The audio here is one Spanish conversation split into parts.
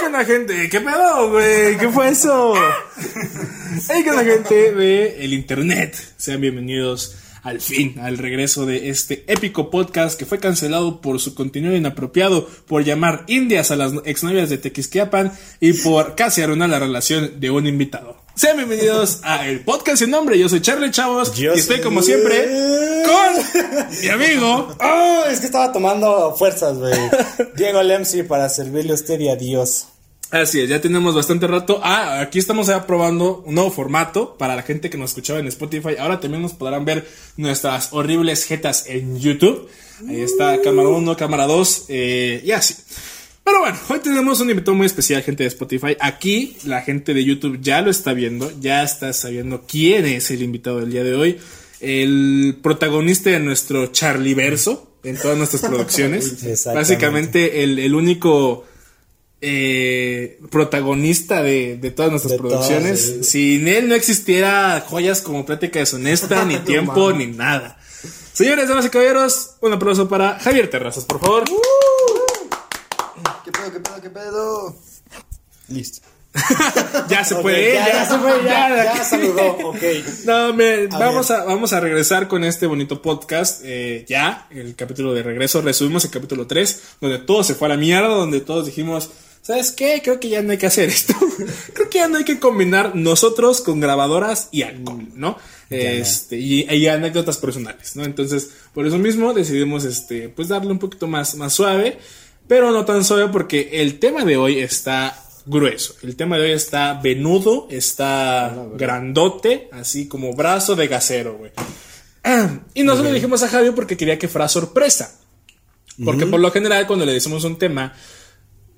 ¿qué onda, gente? ¿Qué pedo, güey? ¿Qué fue eso? Hey, ¿qué onda, gente de el internet? Sean bienvenidos al fin, al regreso de este épico podcast que fue cancelado por su contenido inapropiado, por llamar indias a las exnovias de Tequisquiapan y por casi arruinar la relación de un invitado. Sean bienvenidos a el podcast sin nombre. Yo soy Charlie Chavos Yo y estoy soy- como siempre con mi amigo. Oh, es que estaba tomando fuerzas, güey. Diego Lemsi para servirle a usted y a Dios. Así es, ya tenemos bastante rato. Ah, aquí estamos ya probando un nuevo formato para la gente que nos escuchaba en Spotify. Ahora también nos podrán ver nuestras horribles jetas en YouTube. Ahí está cámara 1, cámara 2 eh, y así. Pero bueno, hoy tenemos un invitado muy especial, gente de Spotify. Aquí la gente de YouTube ya lo está viendo, ya está sabiendo quién es el invitado del día de hoy. El protagonista de nuestro Charliverso en todas nuestras producciones. Básicamente el, el único eh, protagonista de, de todas nuestras De producciones. todas, sí. Sin él no existiera joyas como Plática Deshonesta, ni tiempo, ni nada. Señores, damas y caballeros, un aplauso para Javier Terrazas, por favor. ¿Qué pedo, qué pedo, qué pedo? Listo. ya se puede, ya, ya se fue, ya, ya saludó, ok. No, me- vamos, ver. a, vamos a regresar con este bonito podcast. eh, ya, el capítulo de regreso. Resumimos el capítulo 3, donde todo se fue a la mierda, donde todos dijimos, ¿sabes qué? Creo que ya no hay que hacer esto. Creo que ya no hay que combinar nosotros con grabadoras y alcohol, ¿no? Este, y, y anécdotas personales, ¿no? Entonces, por eso mismo decidimos, este, pues darle un poquito más, más suave, pero no tan suave porque el tema de hoy está grueso. El tema de hoy está venudo, está grandote, así como brazo de gasero, güey. Y nosotros le dijimos a Javi porque quería que fuera sorpresa. Porque por lo general, cuando le decimos un tema,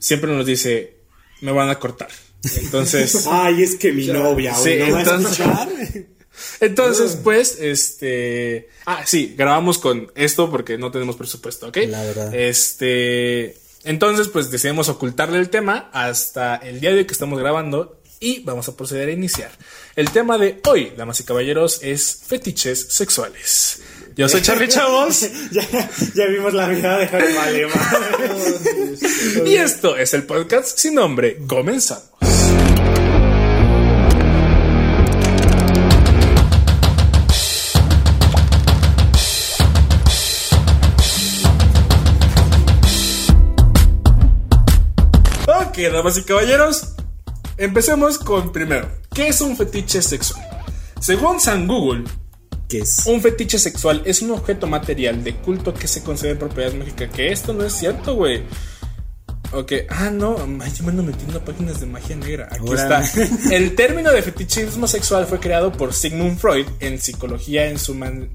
siempre nos dice, me van a cortar. Entonces, Ay, es que mi novia, Sí, güey, ¿no va a entonces- escuchar? entonces, pues, este. Ah, sí, grabamos con esto porque no tenemos presupuesto, ¿ok? La verdad. Este. Entonces, pues decidimos ocultarle el tema hasta el día de hoy que estamos grabando y vamos a proceder a iniciar. El tema de hoy, damas y caballeros, es fetiches sexuales. Yo soy Charlie Chavos ya, ya vimos la mirada de Javi Vale, madre. y esto es el podcast sin nombre. Comenzamos. Ok, damas y caballeros, empecemos con primero, ¿qué es un fetiche sexual? Según San Google, ¿Qué es? un fetiche sexual es un objeto material de culto que se considera propiedad mágica. Que esto no es cierto, güey. Ok, ah, no, yo me ando metiendo a páginas de magia negra. Aquí está. El término de fetichismo sexual fue creado por Sigmund Freud en psicología en su man-.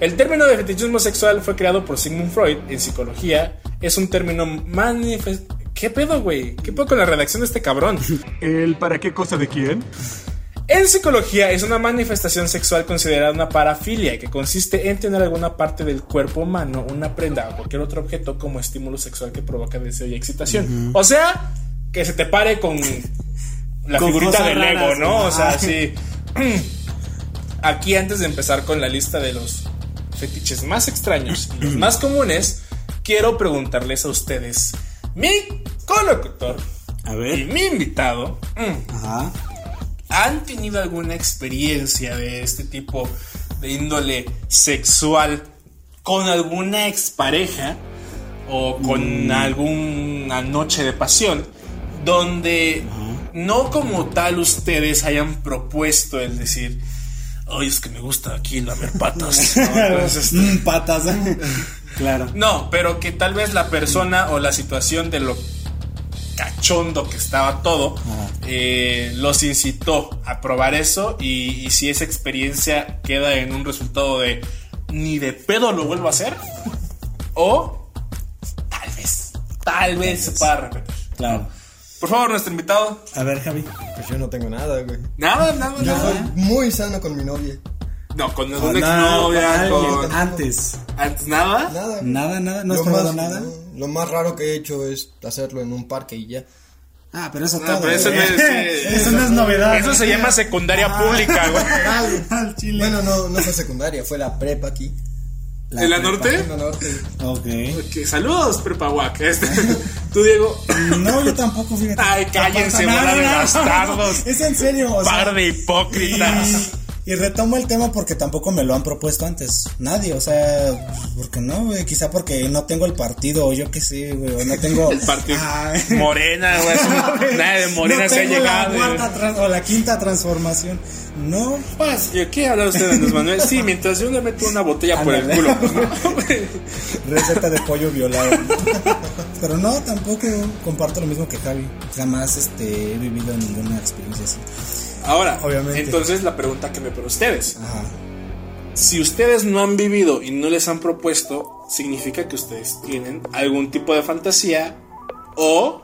El término de fetichismo sexual fue creado por Sigmund Freud en psicología. Es un término manifest... ¿Qué pedo, güey? ¿Qué pedo con la redacción de este cabrón? ¿El para qué cosa de quién? En psicología es una manifestación sexual considerada una parafilia que consiste en tener alguna parte del cuerpo humano, una prenda o cualquier otro objeto como estímulo sexual que provoca deseo y excitación. O sea, que se te pare con la Con figurita cosas del ego, raras, ¿no? O sea, sí. Aquí antes de empezar con la lista de los fetiches más extraños y los más comunes, quiero preguntarles a ustedes, mi colocutor A y mi invitado, mm, Ajá. ¿Han tenido alguna experiencia de este tipo de índole sexual con alguna expareja o con alguna noche de pasión donde no como tal ustedes hayan propuesto el decir, oye, es que me gusta aquí lamer patas? ¿no? Entonces, este, Mm, patas. claro. no, pero que tal vez la persona o la situación de lo cachondo que estaba todo eh, los incitó a probar eso y, y si esa experiencia queda en un resultado de ni de pedo lo vuelvo a hacer o tal vez, tal vez se pueda repetir. Claro. Por favor, nuestro invitado. A ver, Javi. Pues yo no tengo nada, güey. Nada, nada, Yo nada. soy muy sano con mi novia. No, con una exnovia, con... Antes. Antes nada. Nada. Nada, nada. ¿No has Lo probado más- nada? no, Lo más raro que he hecho es hacerlo en un parque y ya. Ah, pero eso No, todo. pero eso no es, eso no es novedad. Eso se llama secundaria pública, güey. Al chile. Bueno, no, no fue secundaria, fue la prepa aquí. ¿En la norte? En la norte. Ok. Ok, saludos, Prepa Wack. Este, tú, Diego. No, yo tampoco, fíjate. Ay, cállense, No, bola no, de bastardos. Es en serio, o sea, Par de hipócritas. Y, retomo el tema porque tampoco me lo han propuesto antes. Nadie, o sea, porque no, güey. Quizá porque no tengo el partido, o yo qué sé, güey. O no tengo. El partido. Ay. Morena, güey. eso- Nadie de Morena no se ha llegado. La cuarta o la quinta transformación. No. Pues, ¿y ¿Qué habla usted, Andrés Manuel? Sí, mientras yo le meto una botella por el culo. pues, ¿no? Receta de pollo violado. Pero no, tampoco comparto lo mismo que Javi. Jamás este, he vivido ninguna experiencia así. Ahora, Obviamente. entonces la pregunta que me para ustedes. Ajá. Si ustedes no han vivido y no les han propuesto, significa que ustedes tienen algún tipo de fantasía o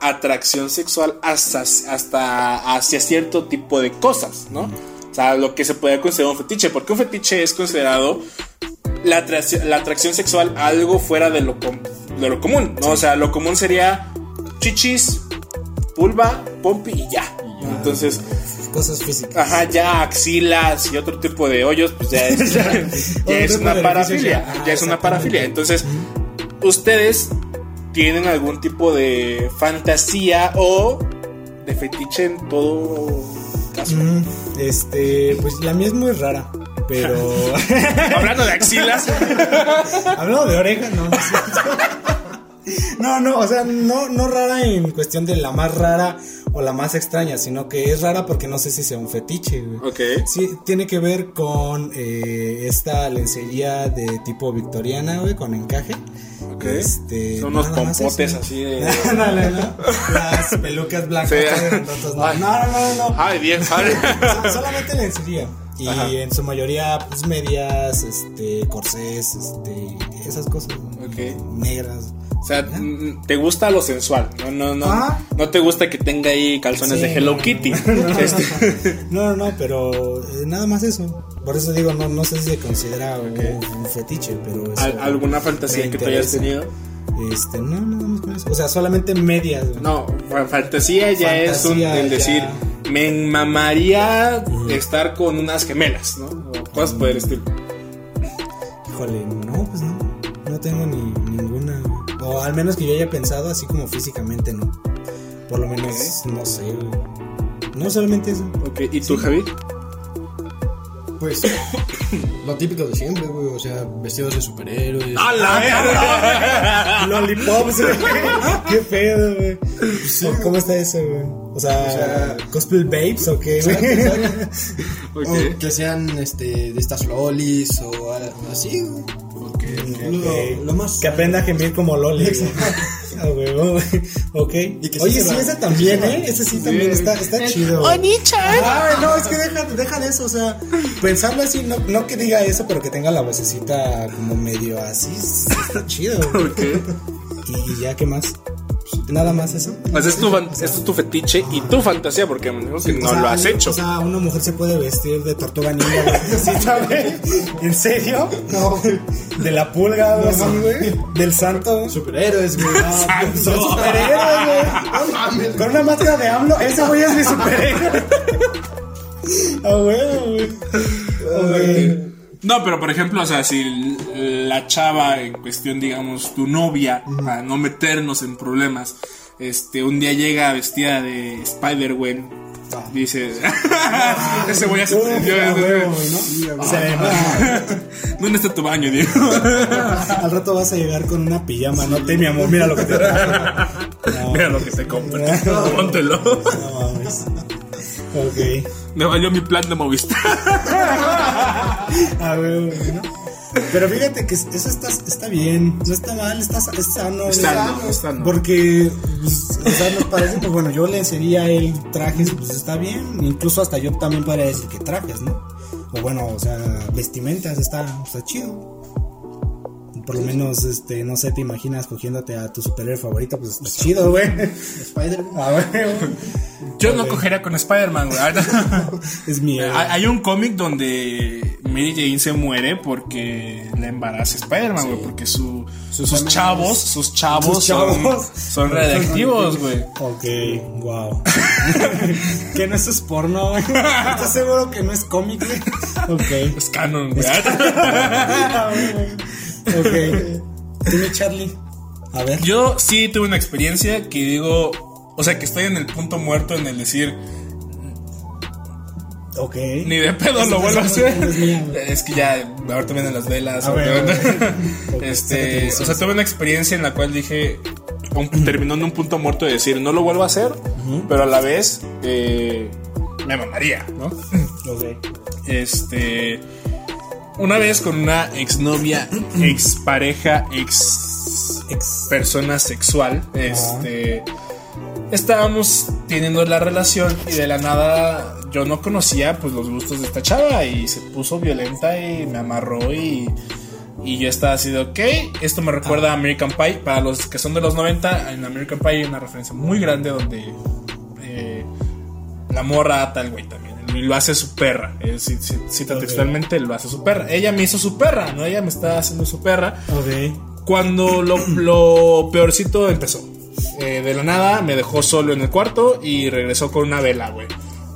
atracción sexual hasta, hasta hacia cierto tipo de cosas, ¿no? O sea, lo que se puede considerar un fetiche, porque un fetiche es considerado la, atracción- la atracción sexual algo fuera de lo, de lo común, ¿no? O sea, lo común sería chichis, vulva, pompi y ya. Entonces, Cosas físicas. Ajá, ya axilas y otro tipo de hoyos, pues ya es, ya, una parafilia. ya. ya es una parafilia. Entonces, ustedes tienen algún tipo de fantasía o de fetiche en todo caso. Mm, Este, pues la mía es muy rara. Pero. Hablando de axilas, Hablando de oreja, no, no. No, o sea, no, no rara en cuestión de la más rara o la más extraña, sino que es rara porque no sé si sea un fetiche, güey. ok. Sí, tiene que ver con eh, esta lencería de tipo victoriana, güey, con encaje. ok. Este, Son unos pompotes así de. no, no, no. Las pelucas blancas. Sí. no, no, no, no, no. Ay, bien, padre. So- solamente lencería. Y Ajá. en su mayoría, pues medias, este, corsés, este, esas cosas. Ok. Negras. O sea, te gusta lo sensual, no, no, no, no te gusta que tenga ahí calzones Sí, de Hello no, Kitty. no. Este, No, no, no, pero eh, nada más eso. Por eso digo, no, no sé si se considera un, un fetiche, pero eso ¿al- ¿Alguna fantasía que tú hayas tenido? Este, no, nada más con eso. O sea, solamente medias. No, fa- fantasía ya es un, el ya. decir, me mamaría estar con unas gemelas, ¿no? O cosas por el estilo. Híjole, no, pues no. No tengo ni. O al menos que yo haya pensado así como físicamente, no. Por lo menos, no sé. No solamente eso. Ok, ¿y tú, Javi? Pues lo típico de siempre, güey. O sea, vestidos de superhéroes. ¡A la verga! Lollipops, güey. Qué pedo, güey. ¿Cómo está eso, güey? O sea, cosplay babes o qué, güey. O que sean este, de estas lolis o así, güey. Lo, lo más. Que aprenda a gemir como Loli. güey. A huevo, güey. Ok. que Oye, sí ese también, ¿eh? Ese sí también está, está chido. güey. Ay, no, es que deja, deja de eso, o sea, pensarlo así, no, no que diga eso, pero que tenga la vocecita como medio así, sí está chido. güey. Ok. Y ya, ¿qué más? Nada más eso. Pues es tu, es tu fetiche y tu fantasía, porque me dijo que no O sea, lo has hecho. O sea, una mujer se puede vestir de tortuga ninja, güey. ¿Sí? ¿En serio? No, De la pulga, güey. Del santo. Superhéroes, güey. Son superhéroes, güey. No mames. Con una máscara de AMLO, ese güey es mi superhéroe. Ah, güey, güey. No, pero por ejemplo, o sea, si la chava en cuestión, digamos, tu novia, para no meternos en problemas, este, un día llega vestida de Spider-Gwen, dice, ese güey ya se prendió. Ah, ese- ¿Dónde está tu baño, Diego? Al rato vas a llegar con una pijama, no te, mi amor, mira lo que te. No, Mira lo que te compré. Póntelo. no. Ok. Me valió mi plan de Movistar. A ver, ¿no? Pero fíjate que eso está, está bien, no está mal, está, es sano. Está sano, está sano. Porque, pues, o sea, nos parece, pues bueno, yo le enseñaría a él trajes, pues está bien. Incluso hasta yo también podría decir que trajes, ¿no? O bueno, o sea, vestimentas, está, está chido. Por lo menos, este, no sé, te imaginas cogiéndote a tu superhéroe favorito, pues está chido, güey. Spider-Man. A ver, Yo no cogería con Spider-Man, güey. es mi. Hay un cómic donde Mary Jane se muere porque la embaraza Spider-Man, güey. Porque su, sus, Sus chavos, sus chavos, sus chavos. son, son radiactivos, güey. Ok, wow. que no eso es porno, güey. ¿Estás seguro que no es cómic, güey? Ok. Es canon, güey. ok. Dime, Charlie. A ver. Yo sí tuve una experiencia que digo, o sea, que estoy en el punto muerto en el decir, Ok. ni de pedo Eso lo vuelvo a es hacer. Es que ya, ahorita vienen las velas. A ver, ahorita a ver. vienen- Ok, este, o sea, tuve una experiencia en la cual dije, un- terminó en un punto muerto de decir, no lo vuelvo a hacer, pero a la vez, eh, me mamaría, ¿no? Ok. Este. Una vez con una exnovia, expareja, ex Ex. persona sexual, este. Estábamos teniendo la relación y de la nada yo no conocía pues los gustos de esta chava y se puso violenta y me amarró y, y yo estaba así de ok, esto me recuerda a American Pie, para los que son de los 90, en American Pie hay una referencia muy grande donde eh, la morra ata al güey también. Y lo hace su perra. Eh, ci- ci- cita textualmente, lo hace su perra. Ella me hizo su perra, ¿no? Ella me está haciendo su perra. Ok. Cuando lo, lo peorcito empezó. Eh, de la nada me dejó solo en el cuarto y regresó con una vela, güey.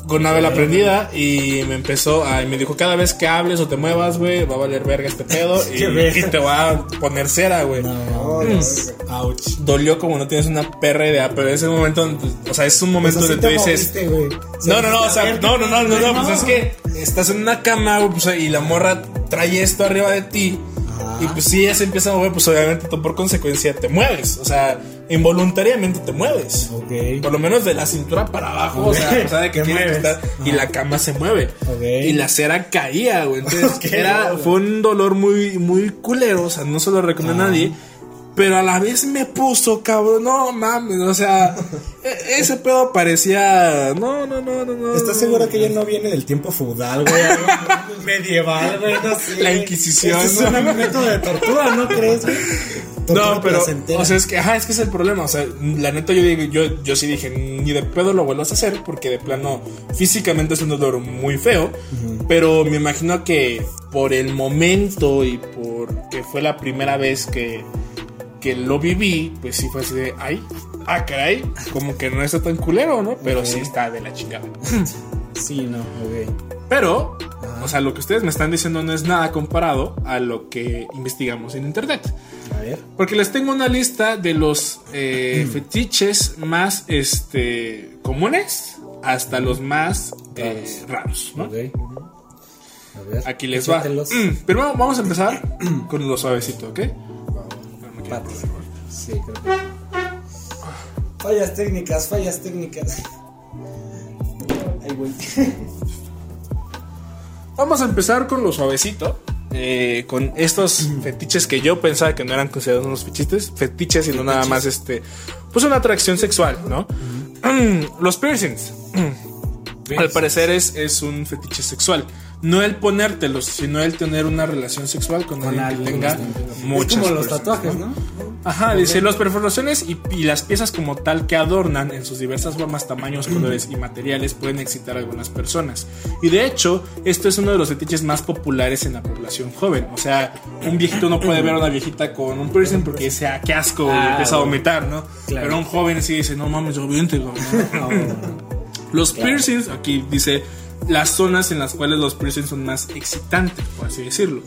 Con una vela prendida y me empezó a. y me dijo: Cada vez que hables o te muevas, güey, va a valer verga este pedo y, te va a poner cera, güey. No, Ouch. Dolió como no tienes una perra idea, pero en ese momento, o sea, es un momento Pues donde tú dices. moviste, güey. No, no, no, o sea, no, no, no, no, no, no. pues es que estás en una cama, güey, pues, y la morra trae esto arriba de ti. Ajá. Y pues si ella se empieza a mover, pues obviamente tú por consecuencia te mueves. O sea, involuntariamente te mueves. Ok. Por lo menos de la cintura para abajo, o sea, o sea, de que mueves. estar. Y la cama se mueve. Ok. Y la cera caía, güey. Entonces, era, fue un dolor muy, muy culero. O sea, no se lo recomiendo a nadie. Pero a la vez me puso, cabrón. No mames, o sea, e- ese pedo parecía. No, no, no, no, no. ¿Estás seguro que ella no viene del tiempo feudal, güey? Medieval, güey, no sé. La Inquisición, Es un método de tortura, ¿no crees, güey? No, pero, o sea, es que, ajá, es que es el problema. O sea, la neta, yo, yo, yo sí dije, ni de pedo lo vuelvas a hacer, porque de plano, físicamente es un dolor muy feo. Pero me imagino que por el momento y porque fue la primera vez que, que lo viví, pues sí fue así de, ay, ah, caray, como que no está tan culero, ¿no? Pero sí está de la chingada. Sí, no, ok. Pero, o sea, lo que ustedes me están diciendo no es nada comparado a lo que investigamos en internet. A ver. Porque les tengo una lista de los eh, fetiches más este, comunes hasta los más eh, raros. ¿no? Ok. A ver. Aquí les va. Mm, Primero vamos a empezar con lo suavecito, ¿ok? Sí, creo que. Fallas técnicas, fallas técnicas. Ay, güey. Vamos a empezar con lo suavecito. eh, con estos fetiches que yo pensaba que no eran considerados unos fetiches, fetiches, sino nada más este, pues una atracción sexual, ¿no? Los piercings. Al parecer es, es un fetiche sexual. No el ponértelos, sino el tener una relación sexual con, alguien que tenga muchas Es como los tatuajes, ¿no? Ajá, dice, las perforaciones y, y las piezas como tal que adornan en sus diversas formas, tamaños, colores y materiales pueden excitar a algunas personas. Y de hecho, esto es uno de los fetiches más populares en la población joven. O sea, un viejito no puede ver a una viejita con un piercing porque ah, qué asco, y Ah, empieza a vomitar, ¿no? Claro. Pero un joven sí dice, no mames, yo viente, Los piercings, aquí dice las zonas en las cuales los piercings son más excitantes, por así decirlo.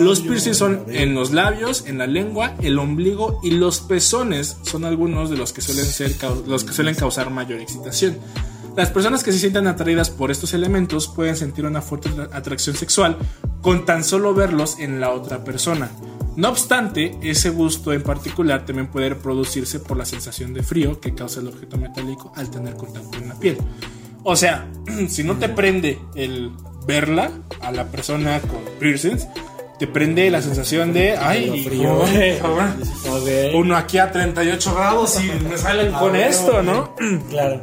Los piercings son en los labios, en la lengua, el ombligo y los pezones son algunos de los que suelen ser los que suelen causar mayor excitación. Las personas que se sientan atraídas por estos elementos pueden sentir una fuerte atra- atracción sexual con tan solo verlos en la otra persona. No obstante, ese gusto en particular también puede producirse por la sensación de frío que causa el objeto metálico al tener contacto en la piel. O sea, si no te prende el verla a la persona con piercings, te prende la sensación de, ay, frío. uno aquí a 38 grados y me salen con Ah, esto, ok. ¿no? Claro.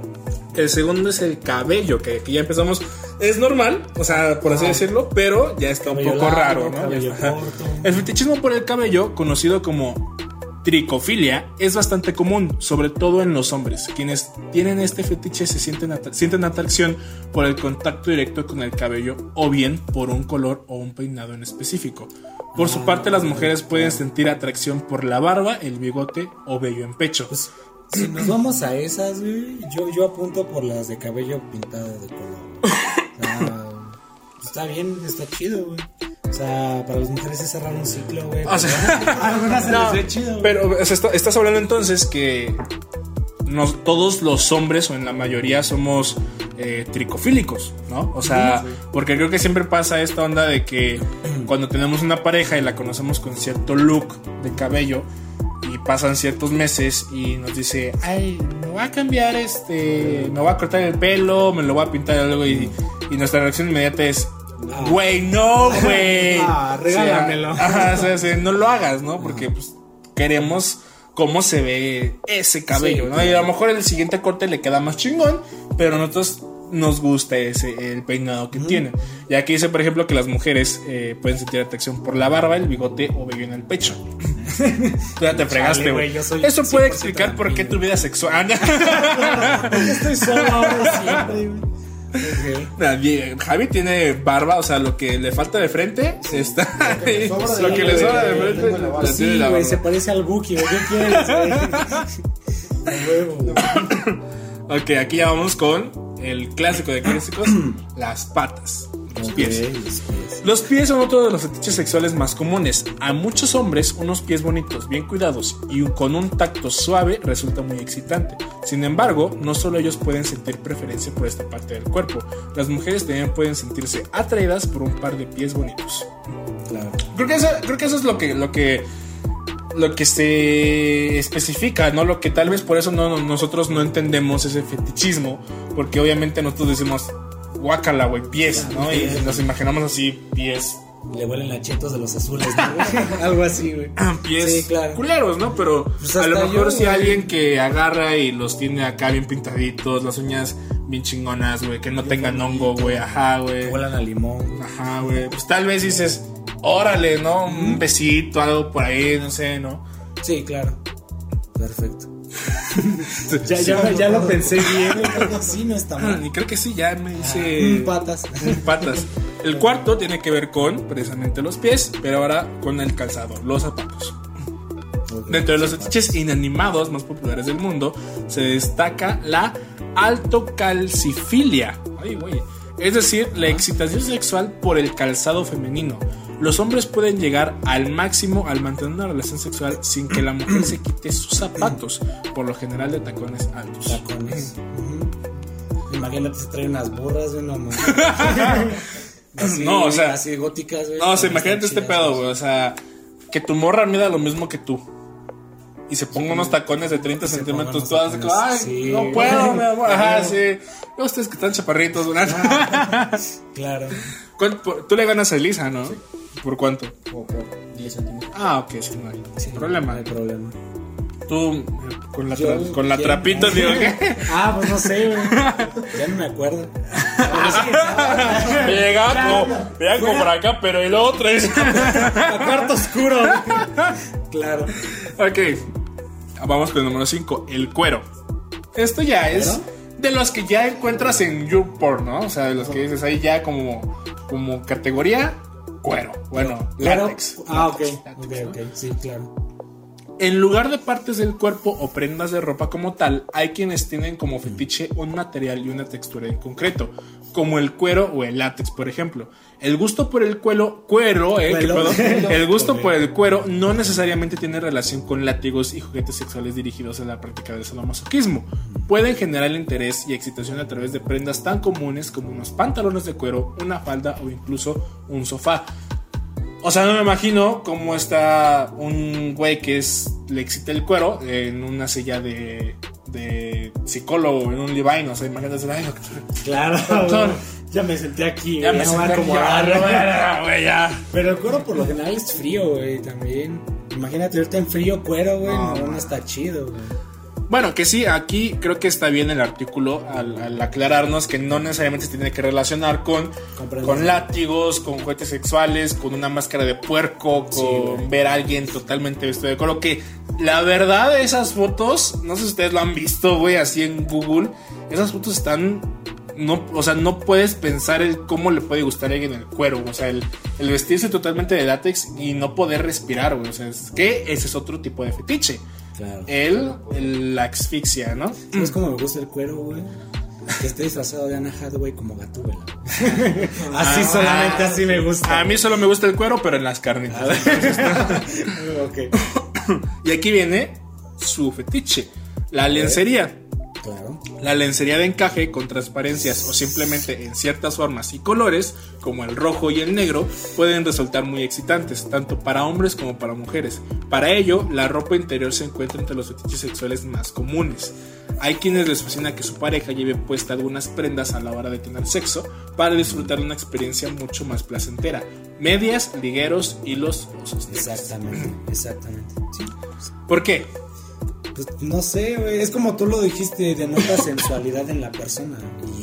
El segundo es el cabello, que, que ya empezamos. Es normal, o sea, por así decirlo, pero ya está un poco largo, raro, ¿no? El fetichismo por el cabello, conocido como tricofilia es bastante común, sobre todo en los hombres. Quienes tienen este fetiche se sienten, sienten atracción por el contacto directo con el cabello o bien por un color o un peinado en específico. Por su parte, las mujeres pueden sentir atracción por la barba, el bigote o vello en pecho. Pues, si nos vamos a esas, yo, yo apunto por las de cabello pintado de color. güey. Está bien, está chido, güey. O sea, para las mujeres es cerrar un ciclo, güey. O sea, algunas se no, les ve chido, güey. pero o sea, esto- estás hablando entonces que nos- todos los hombres o en la mayoría somos eh, tricofílicos, ¿no? O sea, porque creo que siempre pasa esta onda de que cuando tenemos una pareja y la conocemos con cierto look de cabello y pasan ciertos meses y nos dice, ay, me voy a cambiar este, me voy a cortar el pelo, me lo voy a pintar algo y, y nuestra reacción inmediata es, güey, no, güey. Ah, regálamelo. Sea, Ajá, o sea, no lo hagas, ¿no? Porque pues, queremos cómo se ve ese cabello, Sí, ¿no? Y a lo mejor el siguiente corte le queda más chingón, pero a nosotros nos gusta ese el peinado que tiene. Y aquí dice, por ejemplo, que las mujeres eh, pueden sentir atracción por la barba, el bigote o vello en el pecho. Tú ya te fregaste, güey. Eso puede 100% explicar por qué tu vida sexual. Estoy solo ahora siempre, güey. Javi tiene barba, o sea, lo que le falta de frente está sobra de Lo que le sobra de güey, frente la barba. Sí, güey, se parece al Buki. ¿Qué quieres, huevo. Ok, aquí ya vamos con el clásico de clásicos, las patas, los pies. Los pies. Los pies son otro de los fetiches sexuales más comunes. A muchos hombres, unos pies bonitos, bien cuidados y con un tacto suave resulta muy excitante. Sin embargo, no solo ellos pueden sentir preferencia por esta parte del cuerpo, las mujeres también pueden sentirse atraídas por un par de pies bonitos. Claro. Creo que eso, creo que eso es lo que, lo que, lo que se especifica, ¿no? Lo que tal vez por eso no- nosotros no entendemos ese fetichismo, porque obviamente nosotros decimos, guácala, güey, pies, ¿no? Y nos imaginamos así, pies, Le huelen las chetos de los azules, ¿no? Algo así, güey. pies Sí, claro. culeros, ¿no? Pero Pues a lo mejor yo, si güey. alguien que agarra y los tiene acá bien pintaditos, las uñas bien chingonas, güey, que no tengan hongo, güey, ajá, güey. Huelen a limón. güey. Ajá, güey. Pues tal vez dices, órale, ¿no? Un besito, algo por ahí, no sé, ¿no? Sí, claro. Perfecto. Ya, ya, ya lo pensé bien, güey. Creo que sí, no está mal. Y creo que sí, ya me Mm, dice. patas. patas. El cuarto tiene que ver con precisamente los pies, pero ahora con el calzado, los zapatos. Dentro de los fetiches inanimados más populares del mundo se destaca la altocalcifilia. Ay, güey. Es decir, la excitación sexual por el calzado femenino. Los hombres pueden llegar al máximo al mantener una relación sexual sin que la mujer se quite sus zapatos, por lo general de tacones altos. Tacones. Imagínate si trae unas burras, güey, no mames. Así, No, o sea- Así góticas, güey. No, o sea, imagínate este chidas, pedo, güey. O sea, que tu morra mida lo mismo que tú. Y se ponga unos tacones de 30 Se centímetros. de unos como, ay, tacones, sí. no puedo, mi amor. Ajá, sí. Ustedes que están chaparritos, güey. Claro. ¿Cuánto- por- Tú le ganas a Elisa, ¿no? ¿Por cuánto? O por 10 centímetros. Ah, ok, sí, no hay Sí, problema. No hay problema. Tú, eh, con la, Yo, tra- con la ¿quién? trapito, digo, ¿qué? Ah, pues no sé, güey. Ya no me acuerdo. Me llegaba como, por acá, pero el otro es. A cuarto oscuro. Claro. Ok, vamos con el número 5, el cuero. Esto ya es de los que ya encuentras en YouPorn, ¿no? O sea, de los que dices ahí ya como, como categoría cuero. Bueno, Claro. látex. Ah, ok. Látex, Ok, látex, ¿no? ok. Sí, claro. En lugar de partes del cuerpo o prendas de ropa como tal, hay quienes tienen como fetiche un material y una textura en concreto, como el cuero o el látex, por ejemplo. El gusto por el cuero, cuero, eh, ¿qué Cuero. el gusto por el cuero no necesariamente tiene relación con látigos y juguetes sexuales dirigidos a la práctica del sadomasoquismo. Pueden generar interés y excitación a través de prendas tan comunes como unos pantalones de cuero, una falda o incluso un sofá. O sea, no me imagino cómo está un güey que es le excita el cuero en una silla de, de psicólogo, en un Levine. O sea, imagínate, ay, doctor, Claro. Doctor. Ya me senté aquí. ya me no senté ya. Pero el cuero por lo general es frío, güey, también. Imagínate ahorita en frío cuero, güey. No, no, está chido, güey. Bueno, que sí, aquí creo que está bien el artículo al, al aclararnos que no necesariamente se tiene que relacionar con, Con látigos, con juguetes sexuales, con una máscara de puerco, con Sí, ver a alguien totalmente vestido de cuero, que La verdad, esas fotos, no sé si ustedes lo han visto, güey, así en Google. Esas fotos están. No, o sea, no puedes pensar el cómo le puede gustar a alguien el cuero. O sea, el, el vestirse totalmente de látex y no poder respirar, güey. O sea, es que ese es otro tipo de fetiche. Claro. El- la asfixia, ¿no? ¿Sabes cómo me gusta el cuero, güey? Que esté disfrazado de Anna Hathaway como Gatúbela. así solamente así me gusta. A mí solo me gusta el cuero, pero en las carnitas. ok. Y aquí viene su fetiche, la lencería. Claro. La lencería de encaje con transparencias o simplemente en ciertas formas y colores, como el rojo y el negro, pueden resultar muy excitantes, tanto para hombres como para mujeres. Para ello, la ropa interior se encuentra entre los fetiches sexuales más comunes. Hay quienes les fascina que su pareja lleve puesta algunas prendas a la hora de tener sexo para disfrutar de una experiencia mucho más placentera. Medias, ligueros, hilos o sostenes. Exactamente, exactamente. Sí. ¿Por qué? Pues no sé, güey. Es como tú lo dijiste, denota sensualidad en la persona.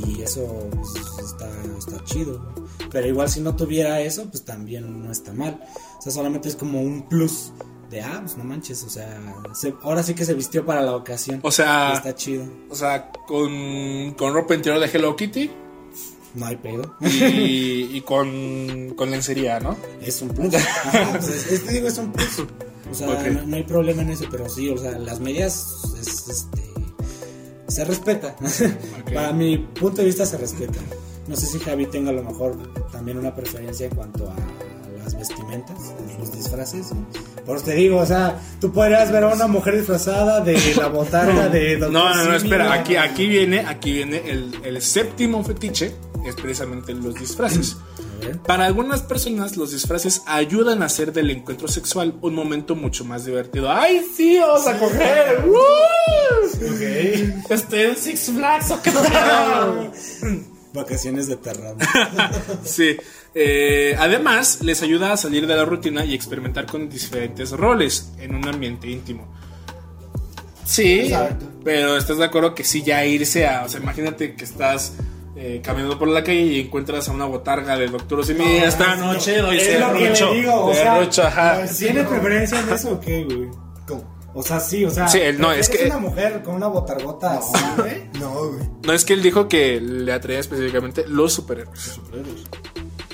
Y eso pues, está, está chido. Pero igual si no tuviera eso, pues también no está mal. O sea, solamente es como un plus de, ah, pues no manches. O sea, se- ahora sí que se vistió para la ocasión. O sea, Está chido. o sea con, con ropa interior de Hello Kitty No hay pedo. y, y con, con lencería, ¿no? Es un plus. Ajá, pues, es, digo, es un plus. O sea, Ok. no, no hay problema en eso, pero sí, o sea, las medias es, este, se respeta. Para mi punto de vista se respeta. No sé si Javi tenga a lo mejor también una preferencia en cuanto a las vestimentas, los disfraces. Por eso te digo, o sea, tú podrías ver a una mujer disfrazada de la botarga de No, no, no, espera, aquí, aquí viene, aquí viene el, el séptimo fetiche, es precisamente los disfraces. Para algunas personas los disfraces ayudan a hacer del encuentro sexual un momento mucho más divertido. ¡Ay, sí, vamos a coger! ¡Woo! Estoy en Six Flags, ¿o qué? Vacaciones de terror. Sí. Eh, además, les ayuda a salir de la rutina y experimentar con diferentes roles en un ambiente íntimo. Sí, Exacto. pero estás de acuerdo que sí ya irse a, o sea, imagínate que estás eh, caminando por la calle y encuentras a una botarga de Doctor Osimi esta noche doy Es lo que le serrucho, digo, o sea, serrucho, ajá. ¿Tiene preferencia en eso o qué, güey? O sea, sí, o sea. Sí, no, es ¿prefieres que- una mujer con una botargota así, güey? No, güey. No es que él dijo que le atraía específicamente los superhéroes.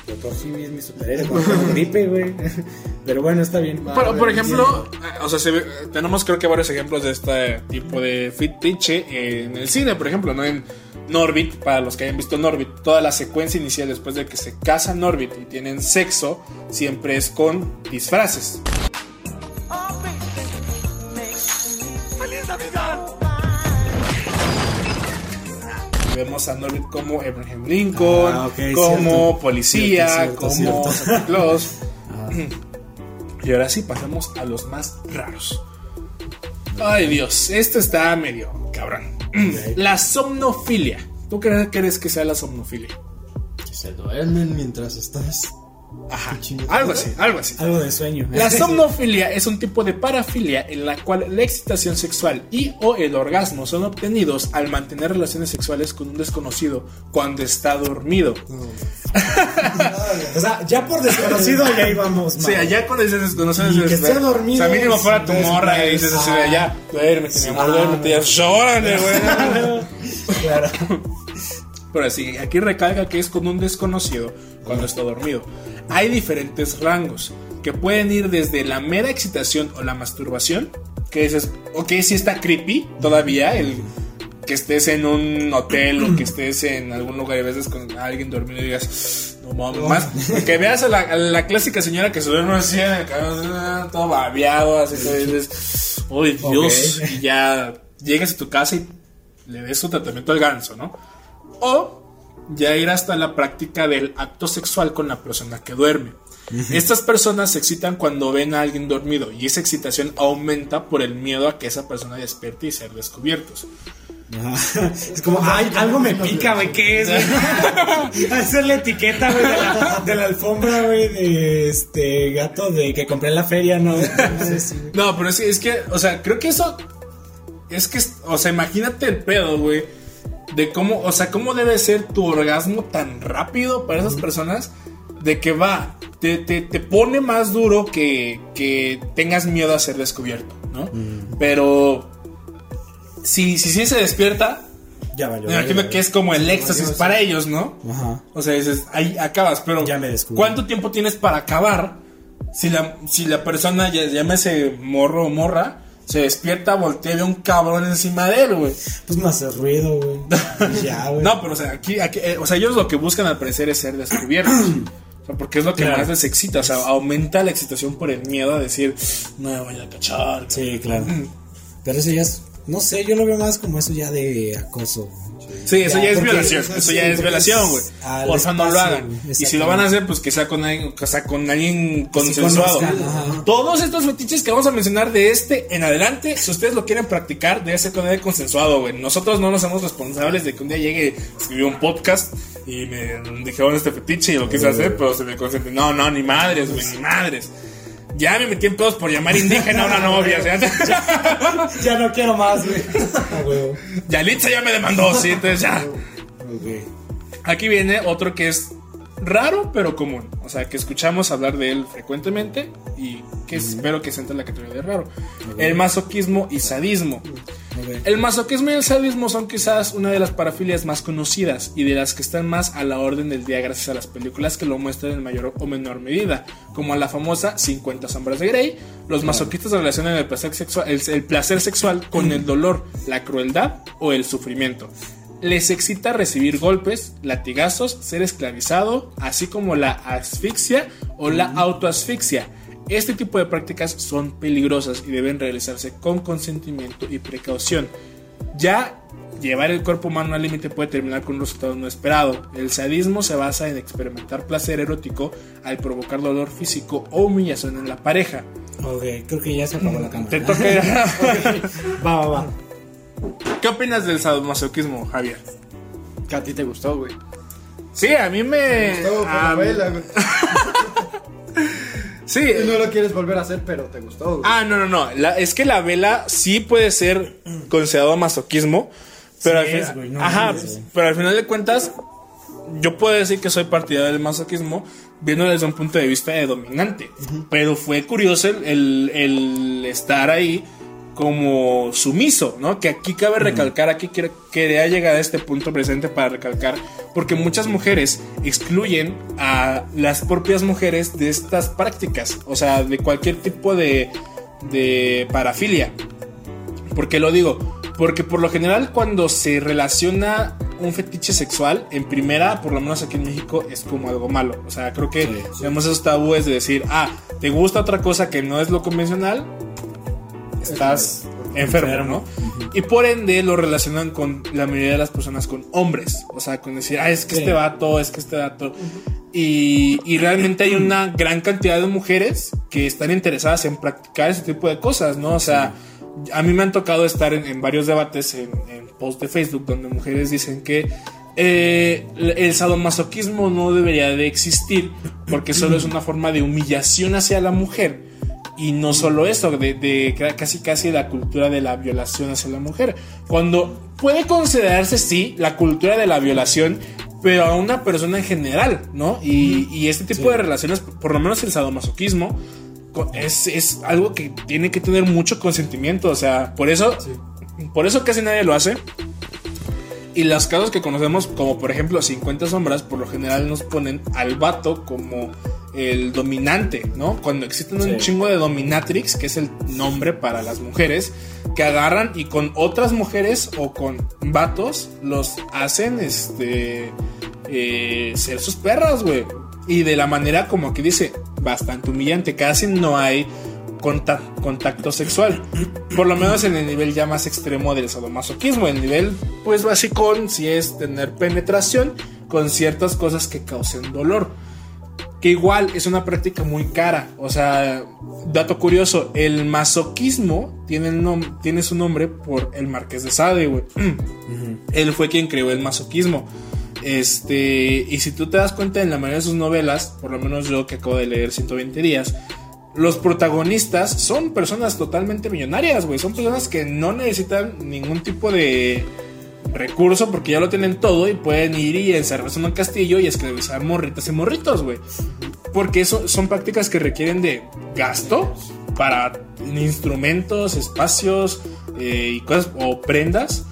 Doctor Simi es mi superhéroe gripe, güey. Pero bueno, está bien. Pero, por ejemplo, eh, o sea, se ve- tenemos creo que varios ejemplos de este tipo de fetiche en el cine, por ejemplo, ¿no? En Norbit, para los que hayan visto Norbit, toda la secuencia inicial después de que se casa Norbit y tienen sexo, siempre es con disfraces. Vemos a Norbit como Abraham Lincoln, Ah, como cierto. policía, Cierto, como Santa Claus. Ah, Y ahora sí pasamos a los más raros. Ay Dios, esto está medio cabrón. La somnofilia. ¿Tú crees, crees que sea la somnofilia? Que se duermen mientras estás. Ajá. Algo así, algo así. algo de sueño. La somnofilia es un tipo de parafilia en la cual la excitación sexual y o el orgasmo son obtenidos al mantener relaciones sexuales con un desconocido cuando está dormido. O sea, ya por desconocido ya íbamos mal. Sí, allá cuando dices desconocido Y que esté dormido, O sea, mínimo fuera tu morra y dices así de ya, duérmete, mi amor, duérmete, ya, güey. Claro. Pero sí, aquí recalca que es con un desconocido cuando está dormido. Hay diferentes rangos que pueden ir desde la mera excitación o la masturbación, que dices, ok, sí está creepy todavía, el que estés en un hotel o que estés en algún lugar y veces con alguien dormido y digas, no mames, más, que veas a la, a la clásica señora que se duerme así, en el cabello, todo babeado, así que dices, uy, Dios, Ok. y ya llegas a tu casa y le des su tratamiento al ganso, ¿no? O ya ir hasta la práctica del acto sexual con la persona que duerme. Estas personas se excitan cuando ven a alguien dormido y esa excitación aumenta por el miedo a que esa persona despierte y ser descubiertos. Es como, ay, algo me pica, güey, ¿qué es? güey? Hacer la etiqueta, güey, de la, de la alfombra, güey, de este gato de que compré en la feria, ¿no? No, pero es, que- es que, o sea, creo que eso es que, o sea, imagínate el pedo, güey, de cómo, o sea, cómo debe ser tu orgasmo tan rápido para esas personas, de que va, te, te, te pone más duro que, que tengas miedo a ser descubierto. ¿no? Pero si, si sí se despierta, Ya valió. me imagino que es como el éxtasis valió, para ellos, ¿no? Ajá. O sea, dices, ahí acabas, pero Ya me. ¿cuánto tiempo tienes para acabar si la, si la persona, llámese morro o morra, se despierta, voltea y ve un cabrón encima de él, güey? Pues no hace ruido, güey. Ya, güey. No, pero o sea, aquí, aquí, eh, o sea, ellos lo que buscan al parecer es ser descubiertos. O sea, porque es lo que Claro. más les excita, o sea, aumenta la excitación por el miedo a decir, no me voy a cachar. Sí, claro. Pero eso ya es. No sé, yo lo veo más como eso ya de acoso. Sí, eso Ya, ya es violación, eso eso ya es violación, güey. es al Porfa, no lo hagan. Y si lo van a hacer, pues que sea con alguien, que sea con alguien consensuado. Todos estos fetiches que vamos a mencionar de este en adelante, si ustedes lo quieren practicar, debe ser con alguien consensuado, güey. Nosotros no nos somos responsables de que un día llegue, escribió un podcast y me dijeron este fetiche y lo quise hacer, pero se me consente. No, no, ni madres, güey, ni madres. Ya me metí en pedos por llamar indígena a una novia. o sea, Ya no quiero más, güey. A huevo. Yalitza ya me demandó, sí, entonces ya. Ok. Aquí viene otro que es raro pero común. O sea, que escuchamos hablar de él frecuentemente y que espero que se entre en la categoría de raro. El masoquismo y sadismo. El masoquismo y el sadismo son quizás una de las parafilias más conocidas y de las que están más a la orden del día gracias a las películas que lo muestran en mayor o menor medida, como la famosa 50 sombras de Grey. Los masoquistas relacionan el placer sexual, el- el placer sexual con el dolor, la crueldad o el sufrimiento. Les excita recibir golpes, latigazos, ser esclavizado, así como la asfixia o la autoasfixia. Este tipo de prácticas son peligrosas y deben realizarse con consentimiento y precaución. Ya llevar el cuerpo humano al límite puede terminar con un resultado no esperado. El sadismo se basa en experimentar placer erótico al provocar dolor físico o humillación en la pareja. Ok, creo que ya se apagó la cámara. Te toca. Va, va, va. ¿Qué opinas del sadomasoquismo, Javier? Que a ti te gustó, güey. Sí, a mí me. Todo por a la mí- vela, güey. Sí. Y no lo quieres volver a hacer, pero te gustó, güey. Ah, no, no, no. La- es que la vela sí puede ser considerado masoquismo. Pero, Sí al, es, fin- güey, no Ajá, pero al final de cuentas, yo puedo decir que soy partidario del masoquismo viendo desde un punto de vista de dominante. Pero fue curioso el, el- el estar ahí como sumiso, ¿no? Que aquí cabe recalcar, aquí quiero- quería llegar a este punto presente para recalcar, porque muchas mujeres excluyen a las propias mujeres de estas prácticas, o sea, de cualquier tipo de, de parafilia. ¿Por qué lo digo? Porque por lo general cuando se relaciona un fetiche sexual, en primera, por lo menos aquí en México, es como algo malo. O sea, creo que Sí, esos tabúes de decir, ah, te gusta otra cosa que no es lo convencional, estás enfermo, ¿no? Y por ende lo relacionan con la mayoría de las personas con hombres. O sea, con decir, ah, es que este vato, es que este vato. Y, y realmente hay una gran cantidad de mujeres que están interesadas en practicar ese tipo de cosas, ¿no? O sea, a mí me han tocado estar en, en varios debates en, en posts de Facebook donde mujeres dicen que eh, el sadomasoquismo no debería de existir porque solo es una forma de humillación hacia la mujer y no solo eso, de, de ca- casi casi la cultura de la violación hacia la mujer. Cuando puede considerarse, sí, la cultura de la violación, pero a una persona en general, ¿no? Y, y este tipo de relaciones, por lo menos el sadomasoquismo, es, es algo que tiene que tener mucho consentimiento. O sea, por eso, por eso casi nadie lo hace. Y los casos que conocemos, como por ejemplo 50 sombras, por lo general nos ponen al vato como el dominante, ¿no? Cuando existen un chingo de dominatrix, que es el nombre para las mujeres, que agarran y con otras mujeres o con vatos los hacen, este, eh, ser sus perras, güey. Y de la manera como que dice, bastante humillante, casi no hay conta- contacto sexual. Por lo menos en el nivel ya más extremo del sadomasoquismo. El nivel, pues básico, si es tener penetración con ciertas cosas que causen dolor. Que igual es una práctica muy cara. O sea, dato curioso, el masoquismo tiene, tiene su nombre por el Marqués de Sade, güey. Él fue quien creó el masoquismo. Este, y si tú te das cuenta en la mayoría de sus novelas, por lo menos yo que acabo de leer 120 días, los protagonistas son personas totalmente millonarias, güey. Son personas que no necesitan ningún tipo de recurso porque ya lo tienen todo y pueden ir y encerrarse en un castillo y esclavizar morritas y morritos, güey. Porque eso son prácticas que requieren de gasto, para instrumentos, espacios eh, y cosas o prendas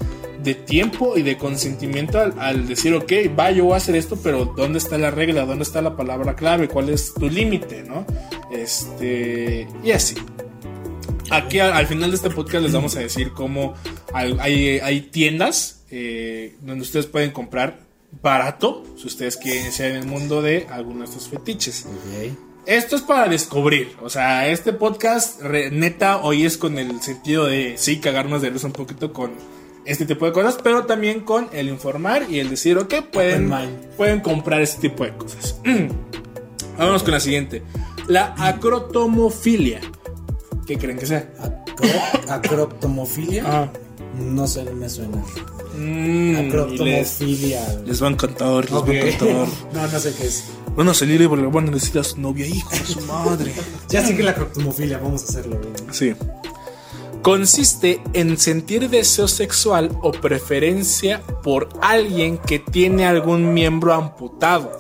de tiempo y de consentimiento al, al decir, ok, va, yo voy a hacer esto, pero ¿dónde está la regla? ¿Dónde está la palabra clave? ¿Cuál es tu límite? ¿No? Este, y así. Aquí al, al final de este podcast les vamos a decir cómo hay, hay- hay tiendas eh, donde ustedes pueden comprar barato si ustedes quieren iniciar en el mundo de algunos de estos fetiches. Esto es para descubrir. O sea, este podcast, re- neta, hoy es con el sentido de sí, cagarnos de risa un poquito con este tipo de cosas, pero también con el informar y el decir, ok, pueden, pueden comprar este tipo de cosas. Vámonos con la siguiente: la acrotomofilia. ¿Qué creen que sea? Acro- acroptomofilia. Ah. No sé, me suena. Mm, les, Acroptomofilia. les va a encantar, les Ok. va a encantar. no, no sé qué es. Van a salir y le van a decir a su novia, hijo de su madre. Ya sé que la acroptomofilia, vamos a hacerlo. güey. Sí. Consiste en sentir deseo sexual o preferencia por alguien que tiene algún miembro amputado.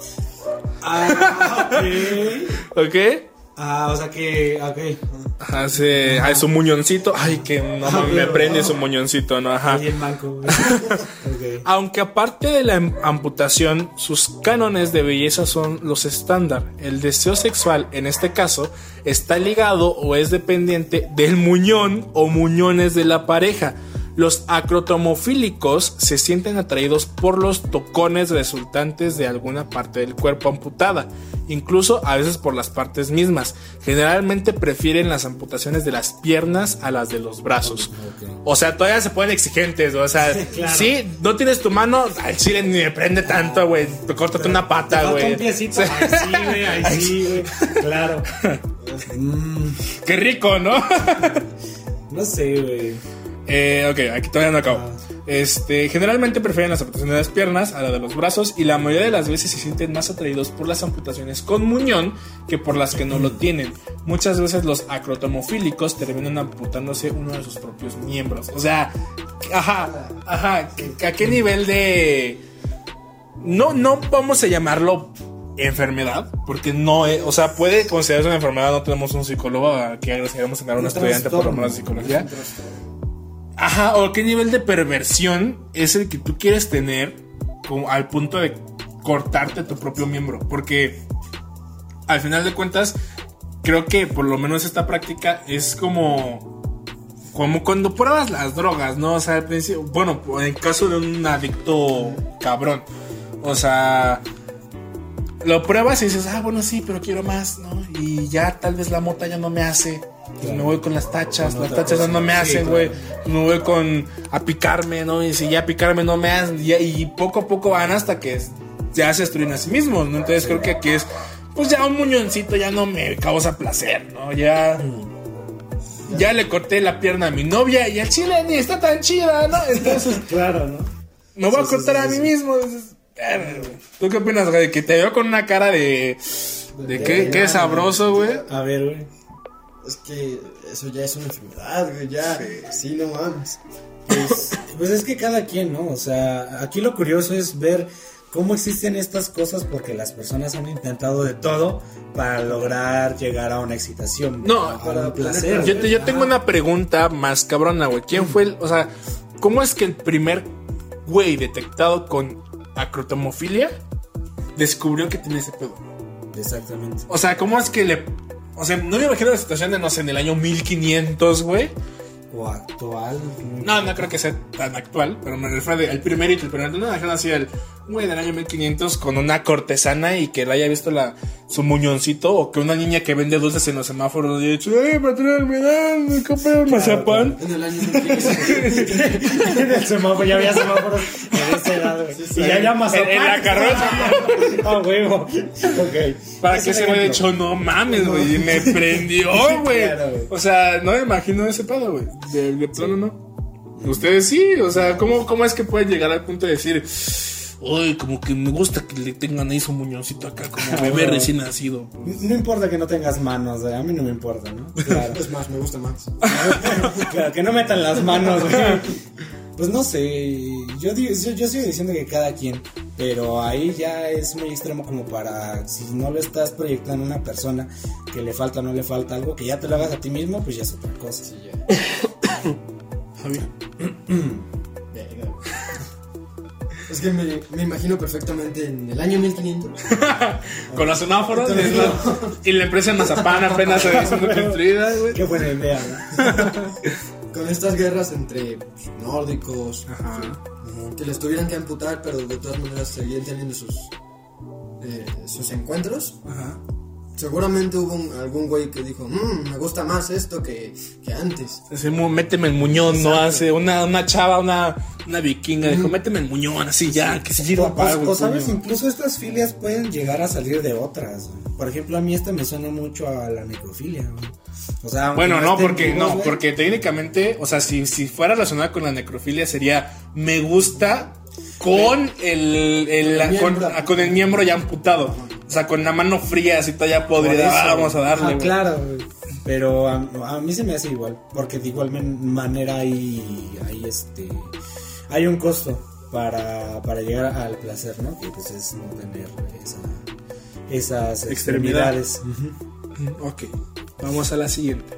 Ah, ok. ¿Ok? Ah, o sea que. Ok. Hace, ay, su muñoncito. Ay, que no mames, me prende su muñoncito, ¿no? Ajá. Bien manco. güey. ok. Aunque aparte de la am- amputación, sus cánones de belleza son los estándar. El deseo sexual, en este caso, está ligado o es dependiente del muñón o muñones de la pareja. Los acrotomofílicos se sienten atraídos por los tocones resultantes de alguna parte del cuerpo amputada, incluso a veces por las partes mismas. Generalmente prefieren las amputaciones de las piernas a las de los brazos. O sea, todavía se ponen exigentes, o sea, Claro. sí, no tienes tu mano, al chile ni me prende tanto, güey. Córtate una pata, güey. un piecito. Ahí sí, güey. Ahí sí, güey. Claro. Qué rico, ¿no? no sé, güey. Eh, ok, aquí todavía no acabo. Ah. Este, generalmente prefieren las amputaciones de las piernas a la de los brazos y la mayoría de las veces se sienten más atraídos por las amputaciones con muñón que por las que no lo tienen. Muchas veces los acrotomofílicos terminan amputándose uno de sus propios miembros. O sea, ajá, ajá, ¿a qué nivel de... No, no vamos a llamarlo enfermedad, porque no es, o sea, puede considerarse una enfermedad, no tenemos un psicólogo que agradeceríamos tener a un estudiante por lo menos de psicología. Ajá, o qué nivel de perversión es el que tú quieres tener como al punto de cortarte tu propio miembro. Porque al final de cuentas, creo que por lo menos esta práctica es como. Como cuando pruebas las drogas, ¿no? O sea, al principio. Bueno, en caso de un adicto cabrón. O sea. Lo pruebas y dices, ah, bueno, sí, pero quiero más, ¿no? Y ya tal vez la mota ya no me hace. Pues me voy con las tachas, Con las tachas cosa. no me Sí, hacen, claro. güey. Me voy con a picarme, ¿no? Y si ya picarme no me hacen. ya- y poco a poco van hasta que ya se destruyen a sí mismos, ¿no? Entonces creo que aquí es, pues ya un muñoncito ya no me causa placer, ¿no? Ya. Ya le corté la pierna a mi novia y el chile ni está tan chida, ¿no? Entonces Claro, ¿no? me voy a Sí, sí, cortar sí, a mí sí. mismo. ¿Tú qué opinas, güey? Que te veo con una cara de. de qué, qué sabroso, güey. A ver, güey. Es que eso ya es una enfermedad, güey, ya. Sí, no mames. Pues, pues es que cada quien, ¿no? O sea, aquí lo curioso es ver cómo existen estas cosas porque las personas han intentado de todo para lograr llegar a una excitación. No, a para un placer. Yo, te- yo tengo una pregunta más cabrona, güey. ¿Quién fue el. O sea, ¿cómo es que el primer güey detectado con acrotomofilia descubrió que tenía ese pedo? Exactamente. O sea, ¿cómo es que le. O sea, no me imagino la situación de, no sé, en el año 1500, güey. O actual. No, no creo que sea tan actual, pero me refiero al primerito, el primerito. No me imagino así el güey del año 1500 con una cortesana y que le haya visto la, su muñoncito o que una niña que vende dulces en los semáforos haya dicho, ¡ay, patrón, me dan, me compré un mazapán! En el año 1500. en el semáforo, ya había semáforos en esa edad, güey. y ya llamas En- en la carroza. Ah, huevo. Ok. Para que ese güey de ejemplo. hecho, no mames, güey, y me prendió, güey. Claro, güey. O sea, no me imagino ese pedo, güey. De, de plano, no. Ustedes sí, o sea, ¿cómo, ¿cómo es que pueden llegar al punto de decir, uy, como que me gusta que le tengan ahí su muñoncito acá, como bebé recién nacido? No importa que no tengas manos, güey. A mí no me importa, ¿no? Claro. Es más, me gusta más. claro, que no metan las manos, güey. Pues no sé, yo, digo- yo, yo sigo diciendo que cada quien. Pero ahí ya es muy extremo como para, si no lo estás proyectando a una persona que le falta o no le falta algo, que ya te lo hagas a ti mismo, pues ya es otra cosa. Sí, ya. Javier. Es que me, me imagino perfectamente en el año 1500. Con los semáforos y la, y la empresa en Mazapán apenas se siendo construida, güey. Qué buena idea, ¿no? Con estas guerras entre pues, nórdicos, Ajá. que les tuvieran que amputar, pero de todas maneras seguían teniendo sus, eh, sus encuentros. Ajá. Seguramente hubo un- algún güey que dijo, "Mm, me gusta más esto que, que antes. Méteme el muñón, ¿no? Hace una, una chava, una, una vikinga, dijo, méteme el muñón, así ya, que se sirva para algo. o, sabes, coño". incluso estas filias pueden llegar a salir de otras. güey. Por ejemplo, a mí este me suena mucho a la necrofilia. güey. O sea, Bueno, no, porque no, güey, porque técnicamente, o sea, si, si fuera relacionada con la necrofilia sería me gusta con el, el- El con, miembro. con el miembro ya amputado. O sea, con la mano fría, así toda ya por podrida. eso, ah, vamos a darle. Ah, claro. Pero a, a mí se me hace igual, porque de igual manera hay, hay este hay un costo para, para llegar al placer, ¿no? Que pues es no tener esa, esas Extremidad. extremidades. Mm, Ok, vamos a la siguiente.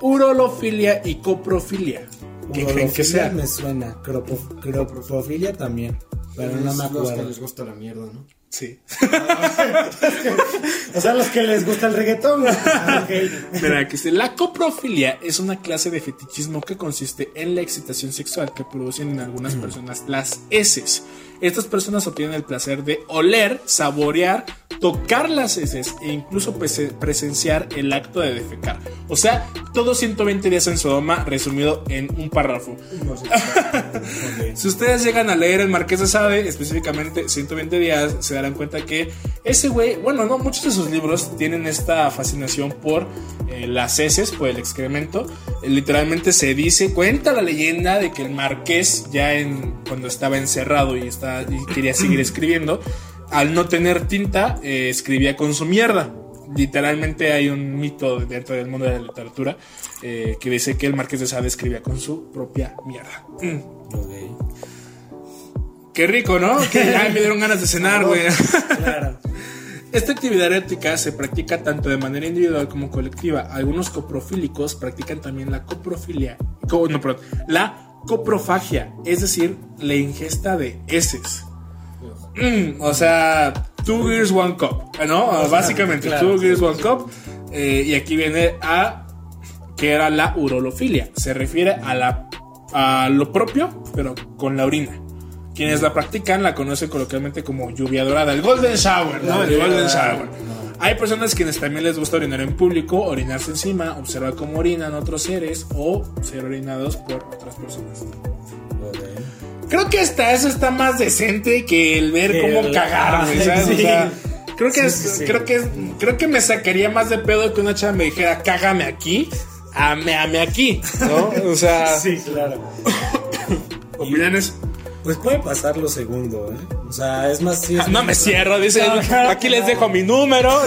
Urolofilia y coprofilia. ¿Qué creen que Urolofilia sea? me suena, cropo- cropofilia también, pero no me los que acuerdo. les gusta la mierda, ¿no? Sí. O sea, los que les gusta el reggaetón. Mira, dice, la coprofilia es una clase de fetichismo que consiste en la excitación sexual que producen en algunas personas las heces. Estas personas obtienen el placer de oler, saborear, tocar las heces e incluso prese- presenciar el acto de defecar. O sea, todo 120 días en Sodoma resumido en un párrafo. Si ustedes llegan a leer el Marqués de Sade, específicamente 120 días, se darán cuenta que ese güey, bueno, no, muchos de sus libros tienen esta fascinación por eh, las heces, por el excremento. Eh, literalmente se dice, cuenta la leyenda de que el Marqués, ya en, cuando estaba encerrado y, está, y quería seguir escribiendo, al no tener tinta, eh, escribía con su mierda. Literalmente hay un mito dentro del mundo de la literatura eh, que dice que el Marqués de Sade escribía con su propia mierda. Mm. Qué rico, ¿no? Que ya me dieron ganas de cenar, güey. Claro. Esta actividad erótica se practica tanto de manera individual como colectiva. Algunos coprofílicos practican también la coprofilia, co- no, perdón, la coprofagia, es decir, la ingesta de heces. Mm, o sea, two girls, one cup, ¿no? Básicamente, claro, two girls, one cup. Eh, y aquí viene a que era la urolofilia. Se refiere a, la, a lo propio, pero con la orina. Quienes la practican la conocen coloquialmente como lluvia dorada, el golden shower, ¿no? El golden shower. Hay personas quienes también les gusta orinar en público, orinarse encima, observar cómo orinan otros seres o ser orinados por otras personas. Creo que hasta eso está más decente que el ver cómo cagar, sea, creo que, Sí, es- sí, sí. creo que es- creo que me sacaría más de pedo que una chava me dijera, cágame aquí, ameame aquí, ¿no? O sea, Sí, claro. opiniones. Pues puede pasar lo segundo, ¿eh? O sea, es más... sí es Ah, No me cierro, dice, No, claro aquí les no. dejo mi número.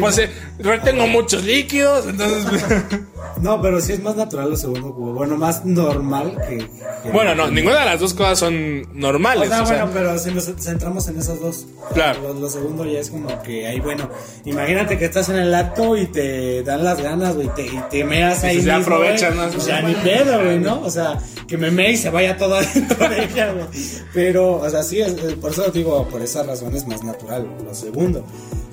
Pues eh, retengo muchos líquidos, entonces... No, pero sí es más natural lo segundo, como, bueno, más normal que... que- Bueno, no, ninguna de las dos cosas son O normales. sea, o sea, bueno, pero si nos centramos en esas dos. Claro. Lo, lo segundo ya es como que ahí, bueno, imagínate que estás en el acto y te dan las ganas, güey, te, y te meas ahí. pues ya mismo, aprovechas, güey. ¿no? O sea, ni pedo, güey, ¿no? O sea, que me mee y se vaya todo adentro de ella, güey. Pero, o sea, sí, es, por eso digo, por esa razón es más natural, lo segundo.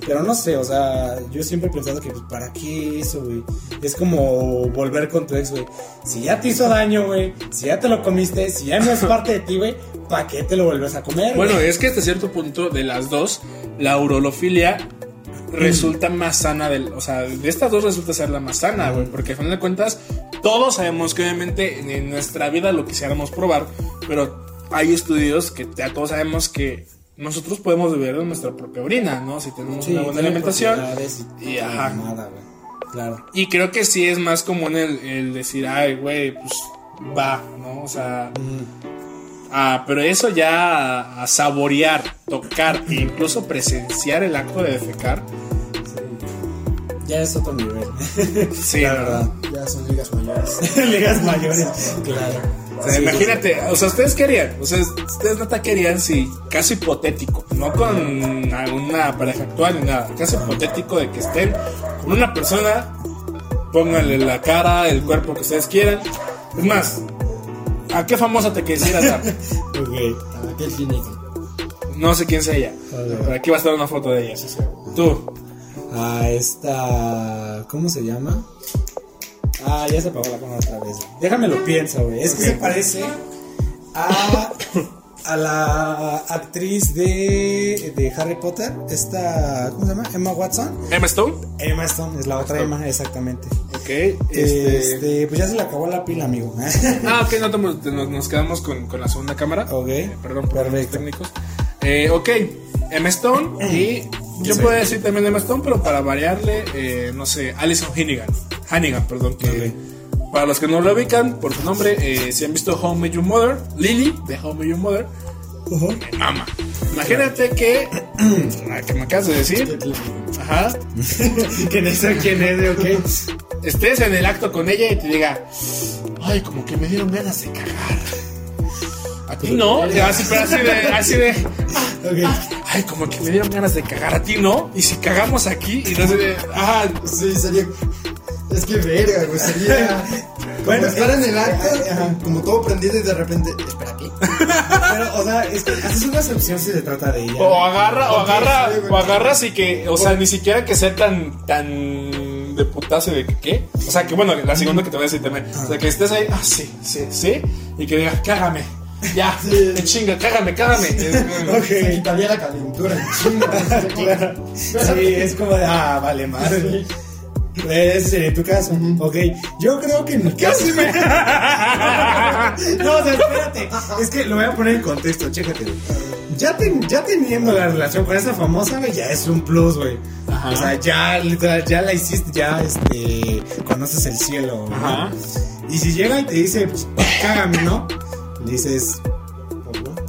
Pero no sé, o sea, yo siempre he pensado que, pues, ¿para qué eso, güey? Es como volver con tu ex, güey. Si ya te hizo daño, güey, si ya te lo comiste, si ya no es parte de ti, güey, ¿para qué te lo vuelves a comer? Bueno, güey? es que hasta cierto punto de las dos, la urolofilia resulta más sana del, o sea, de estas dos resulta ser la más sana, güey, porque al final de cuentas todos sabemos que obviamente en, en nuestra vida lo quisiéramos probar, pero hay estudios que ya todos sabemos que nosotros podemos beber de nuestra propia orina, ¿no? Si tenemos Sí, una buena alimentación. y, Y, ajá. mamada, güey. Claro. Y creo que sí es más común el, el decir, ay, güey, pues va, ¿no? O sea, ah, pero eso ya a, a saborear, tocar e incluso presenciar el acto de defecar, Ya es otro nivel. sí, La ¿verdad? verdad. Ya son ligas mayores. Ligas mayores. Claro. O sea, imagínate, o sea, ustedes querían, o sea, ustedes neta querían, sí, caso hipotético, no con alguna pareja actual ni nada, caso hipotético de que estén con una persona, pónganle la cara, el cuerpo que ustedes quieran. Es más, ¿a qué famosa te quisieras dar? Ok. ¿A qué clínica? No sé quién sea ella, pero aquí va a estar una foto de ella. sí, sí. Tú, A esta. ¿Cómo se llama? Ah, ya se apagó la cámara otra vez. Déjame lo pienso, güey. Es que se parece a. A la actriz de, de Harry Potter, esta, ¿cómo se llama? Emma Watson. Emma Stone. Emma Stone, es la otra Emma, exactamente. Ok, este. Este, pues ya se le acabó la pila, amigo. Ah, ok, no, nos, nos quedamos con, con la segunda cámara. Ok. Eh, perdón por los técnicos. Eh, ok, Emma Stone y yo Sí. puedo decir también Emma Stone, pero para variarle, eh, no sé, Alison Hannigan. Hannigan, perdón. Que, Para los que no lo ubican por su nombre, eh, si han visto I Met Your Mother, Lily de I Met Your Mother, me mama. Imagínate que, la que me acabas de decir, ajá, que no sé quién es, ok. estés en el acto con ella y te diga, ay, como que me dieron ganas de cagar. No, así, pero así de, así de, Ok. ay, como que me dieron ganas de cagar a ti, ¿no? Y si cagamos aquí y no de, ah, Sí, sería. Es que verga, güey. Sería. Bueno, estar en el acto, Ajá. como todo prendido y de repente. Espera, ¿qué? Pero, o sea, es que haces una excepción si se trata de ella. o agarra, o agarra, o agarras y que, o sea, ni siquiera que sea tan, tan de putazo de que, ¿qué? O sea, que bueno, la segunda que te voy a decir también, o sea, que estés ahí, ah, sí, sí, sí, y que digas, cágame, ya, de chinga, cágame, cágame. Se quitaría la calentura en chinga. Claro. Sí, es como de, ah, vale, madre. Ese sería tu caso. Ok, yo creo que en mi caso. no, o sea, espérate. Es que lo voy a poner en contexto, chécate. Ya, ten- ya teniendo la relación con esa famosa, güey, ya es un plus, güey. Ajá. O sea, ya, literal, ya la hiciste, ya, este, conoces el cielo. Ajá. Y si llega y te dice, pues, cágame, ¿no? Dices,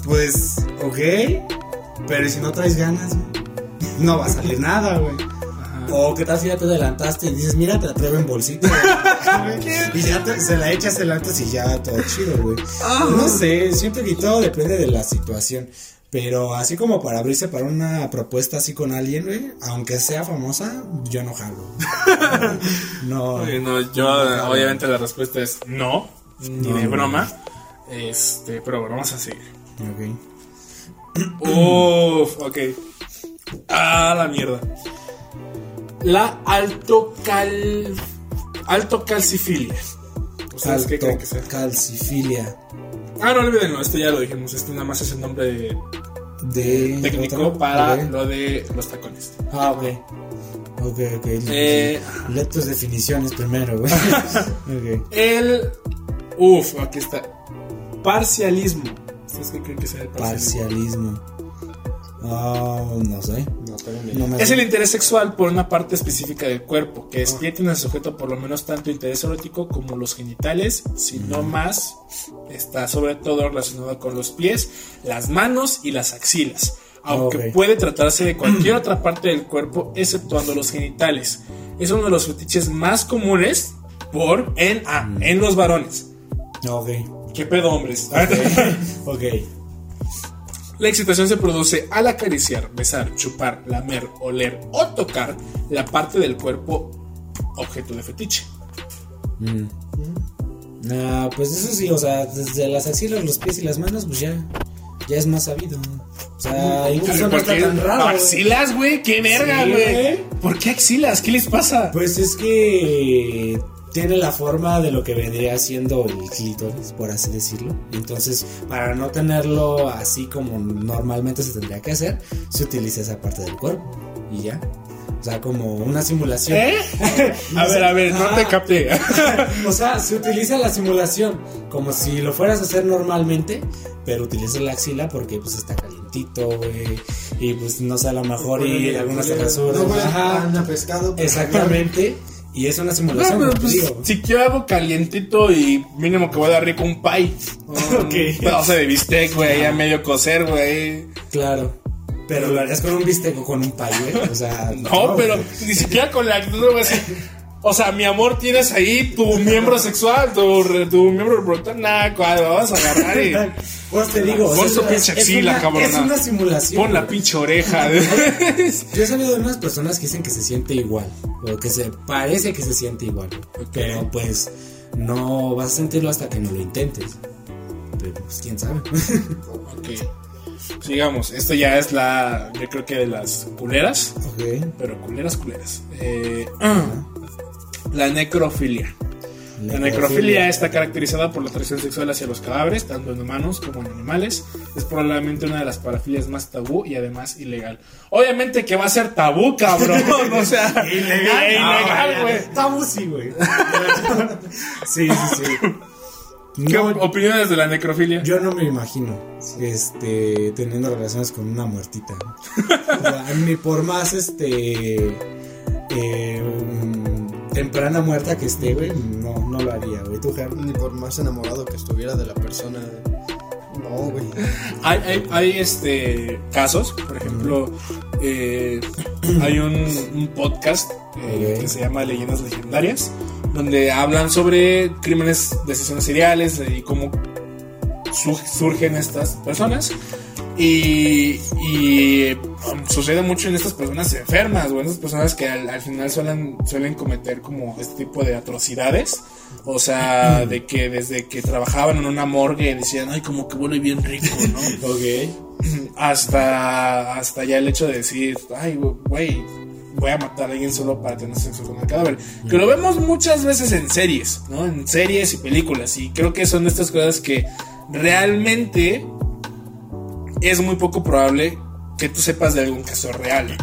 pues, ok, pero ¿y si no traes ganas, güey? no va a salir nada, güey. O qué tal si ya te adelantaste y dices, mira, te la traigo en bolsita. güey. y ya te- se la echas adelantas y ya todo chido, güey. No sé, siento que todo depende de la situación. Pero así como para abrirse para una propuesta así con alguien, güey, aunque sea famosa, yo no jalo. no. Oye, no, yo obviamente la respuesta es no, ni de broma. Este, pero bueno, vamos a seguir. Ok. Uf, ok. Ah, la mierda. La altocal altocalcifilia. ¿Ustedes qué creen que sea? Calcifilia. Ah, no olvídenlo, esto ya lo dijimos. Esto nada más es el nombre de- De. técnico ¿otro? para lo de los tacones. Ah, ok. Ok, ok. Eh, Lee tus definiciones primero, güey. ok. El. Uf, aquí está. Parcialismo. ¿Ustedes qué creen que sea el parcialismo? Parcialismo. Ah, no sé. No, pero ni- No me Es el interés sexual por una parte específica del cuerpo, que despierta en el sujeto por lo menos tanto interés erótico como los genitales, si no más, está sobre todo relacionado con los pies, las manos y las axilas, aunque Ok. puede tratarse de cualquier otra parte del cuerpo exceptuando los genitales. Es uno de los fetiches más comunes por en, ah, en los varones. Ok. ¿Qué pedo, hombres? Ok. La excitación se produce al acariciar, besar, chupar, lamer, oler o tocar la parte del cuerpo objeto de fetiche. Ah, pues eso sí, o sea, desde las axilas, los pies y las manos, pues ya. Ya es más sabido. O sea, incluso no ¿Por está tan raro. ¿Axilas, güey? ¡Qué verga, güey. ¿Por qué axilas? ¿Qué les pasa? Pues es que tiene la forma de lo que vendría siendo el clítoris, por así decirlo. Entonces, para no tenerlo así como normalmente se tendría que hacer, se utiliza esa parte del cuerpo y ya. O sea, como una simulación. ¿Eh? A ver, a ver, no te capté. O sea, se utiliza la simulación como si lo fueras a hacer normalmente, pero utilizas la axila porque pues está calientito, güey. Y pues no sé, a lo mejor y algunas te rasuran. No a pescado. Exactamente. Y es una No, simulación. pero como pues, si quiero algo calientito y mínimo que voy a dar rico un pie. Ok. Un pedazo de bistec, güey, ya medio cocer, güey. Claro. Pero lo harías con un bistec o con un pay, güey. O sea. No, pero ni siquiera con la actitud, güey, así. O sea, mi amor, tienes ahí tu miembro sexual, tu, tu miembro reproductor. Lo vas a agarrar y Pues te digo, Pon tu pinche axila, cabrona. Es una simulación. pon la pinche oreja. Yo he sabido de unas personas que dicen que se siente igual, o que se parece que se siente igual, pero pues no vas a sentirlo hasta que no lo intentes. Pero pues quién sabe. ok. Sigamos, esto ya es la, yo creo que de las culeras, Ok. pero culeras, culeras. Eh, la necrofilia. La necrofilia está caracterizada por la atracción sexual hacia los cadáveres, tanto en humanos como en animales. Es probablemente una de las parafilias más tabú y además ilegal. Obviamente que va a ser tabú, cabrón. o sea, ilegal, ilegal, güey. Tabú sí, güey. sí, sí, sí. ¿Qué No, opiniones de la necrofilia? Yo no me imagino este teniendo relaciones con una muertita. O sea, ni por más este eh, temprana muerta que esté, güey, no, no lo haría, güey. Tú, Jar? Ni por más enamorado que estuviera de la persona. No, güey. Hay, hay, hay, este casos, por ejemplo, eh, hay un, un podcast eh, que se llama Leyendas Legendarias, donde hablan sobre crímenes de asesinos seriales y cómo su- surgen estas personas. Y, y um, sucede mucho en estas personas enfermas, o en estas personas que al, al final suelen, suelen cometer como este tipo de atrocidades. O sea, de que desde que trabajaban en una morgue decían, ay, como que huele bien rico, ¿no? Ok. hasta, hasta ya el hecho de decir, ay, güey, voy a matar a alguien solo para tener sexo con el cadáver. Que lo vemos muchas veces en series, ¿no? En series y películas. Y creo que son estas cosas que realmente es muy poco probable que tú sepas de algún caso real.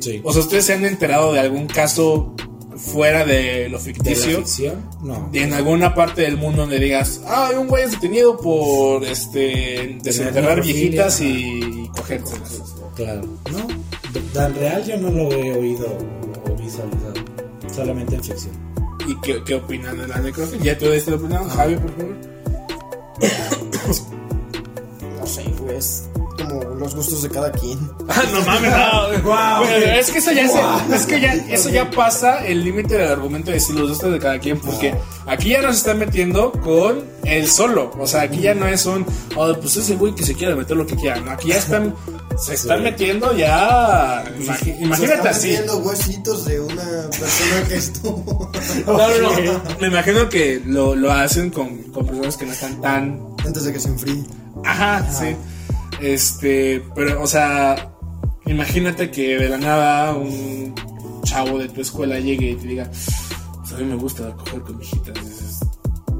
Sí. O sea, ustedes se han enterado de algún caso fuera de lo ¿De la ficticio. ficción? No. en alguna parte del mundo donde digas, ah, hay un güey es detenido por este desenterrar viejitas ajá. y cogérselas. Claro. No. Tan real yo no lo he oído o visualizado. Solamente en ficción. ¿Y qué, qué opinan de la necrofilia? ¿Ya tú diste la opinión, Javi, por favor? Es como los gustos de cada quien. Ah, no mames, no. Bueno, es que eso ya es, es que ya eso ya pasa el límite del argumento de si los gustos de cada quien, porque aquí ya nos están metiendo con el solo, o sea, aquí ya no es un, oh, pues ese güey que se quiera meter lo que quiera, no, aquí ya están se están metiendo ya imagi- Se imagínate están así. metiendo huesitos de una persona que estuvo. No, no, no. Me imagino que lo, lo hacen con, con personas que no están tan Antes de que se enfríe. Ajá, sí. Este, pero, o sea, imagínate que de la nada un chavo de tu escuela llegue y te diga, "Pues, a mí me gusta coger con viejitas. Dices,